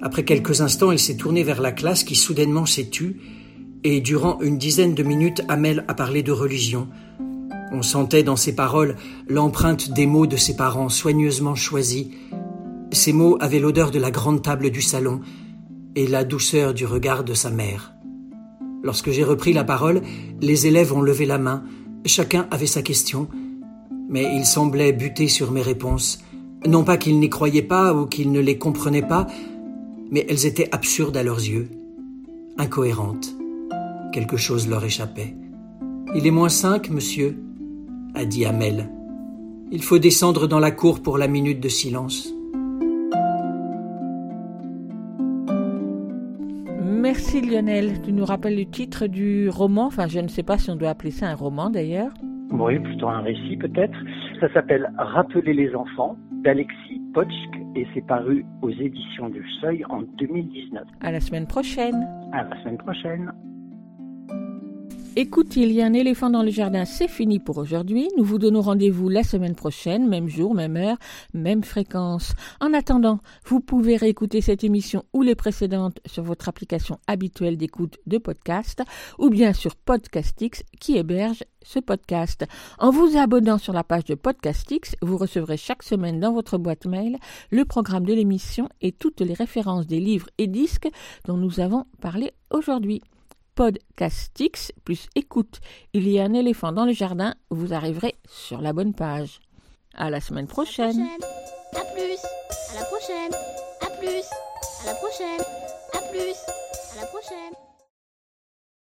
P: Après quelques instants, il s'est tourné vers la classe qui soudainement s'est tue et durant une dizaine de minutes, Amel a parlé de religion. On sentait dans ses paroles l'empreinte des mots de ses parents soigneusement choisis. Ces mots avaient l'odeur de la grande table du salon et la douceur du regard de sa mère. Lorsque j'ai repris la parole, les élèves ont levé la main, chacun avait sa question, mais ils semblaient buter sur mes réponses. Non pas qu'ils n'y croyaient pas ou qu'ils ne les comprenaient pas, mais elles étaient absurdes à leurs yeux, incohérentes. Quelque chose leur échappait. Il est moins cinq, monsieur, a dit Amel. Il faut descendre dans la cour pour la minute de silence.
A: Merci Lionel. Tu nous rappelles le titre du roman? Enfin, je ne sais pas si on doit appeler ça un roman d'ailleurs.
O: Oui, plutôt un récit peut-être. Ça s'appelle Rappeler les enfants d'Alexis Potschk et c'est paru aux éditions du Seuil en 2019.
A: À la semaine prochaine.
O: À la semaine prochaine.
A: Écoute, il y a un éléphant dans le jardin, c'est fini pour aujourd'hui. Nous vous donnons rendez-vous la semaine prochaine, même jour, même heure, même fréquence. En attendant, vous pouvez réécouter cette émission ou les précédentes sur votre application habituelle d'écoute de podcast ou bien sur Podcastix qui héberge ce podcast. En vous abonnant sur la page de Podcastix, vous recevrez chaque semaine dans votre boîte mail le programme de l'émission et toutes les références des livres et disques dont nous avons parlé aujourd'hui. Podcastix plus écoute. Il y a un éléphant dans le jardin, vous arriverez sur la bonne page. À la semaine prochaine.
N: À, plus. À la prochaine. À plus. À la prochaine. À plus. À la prochaine.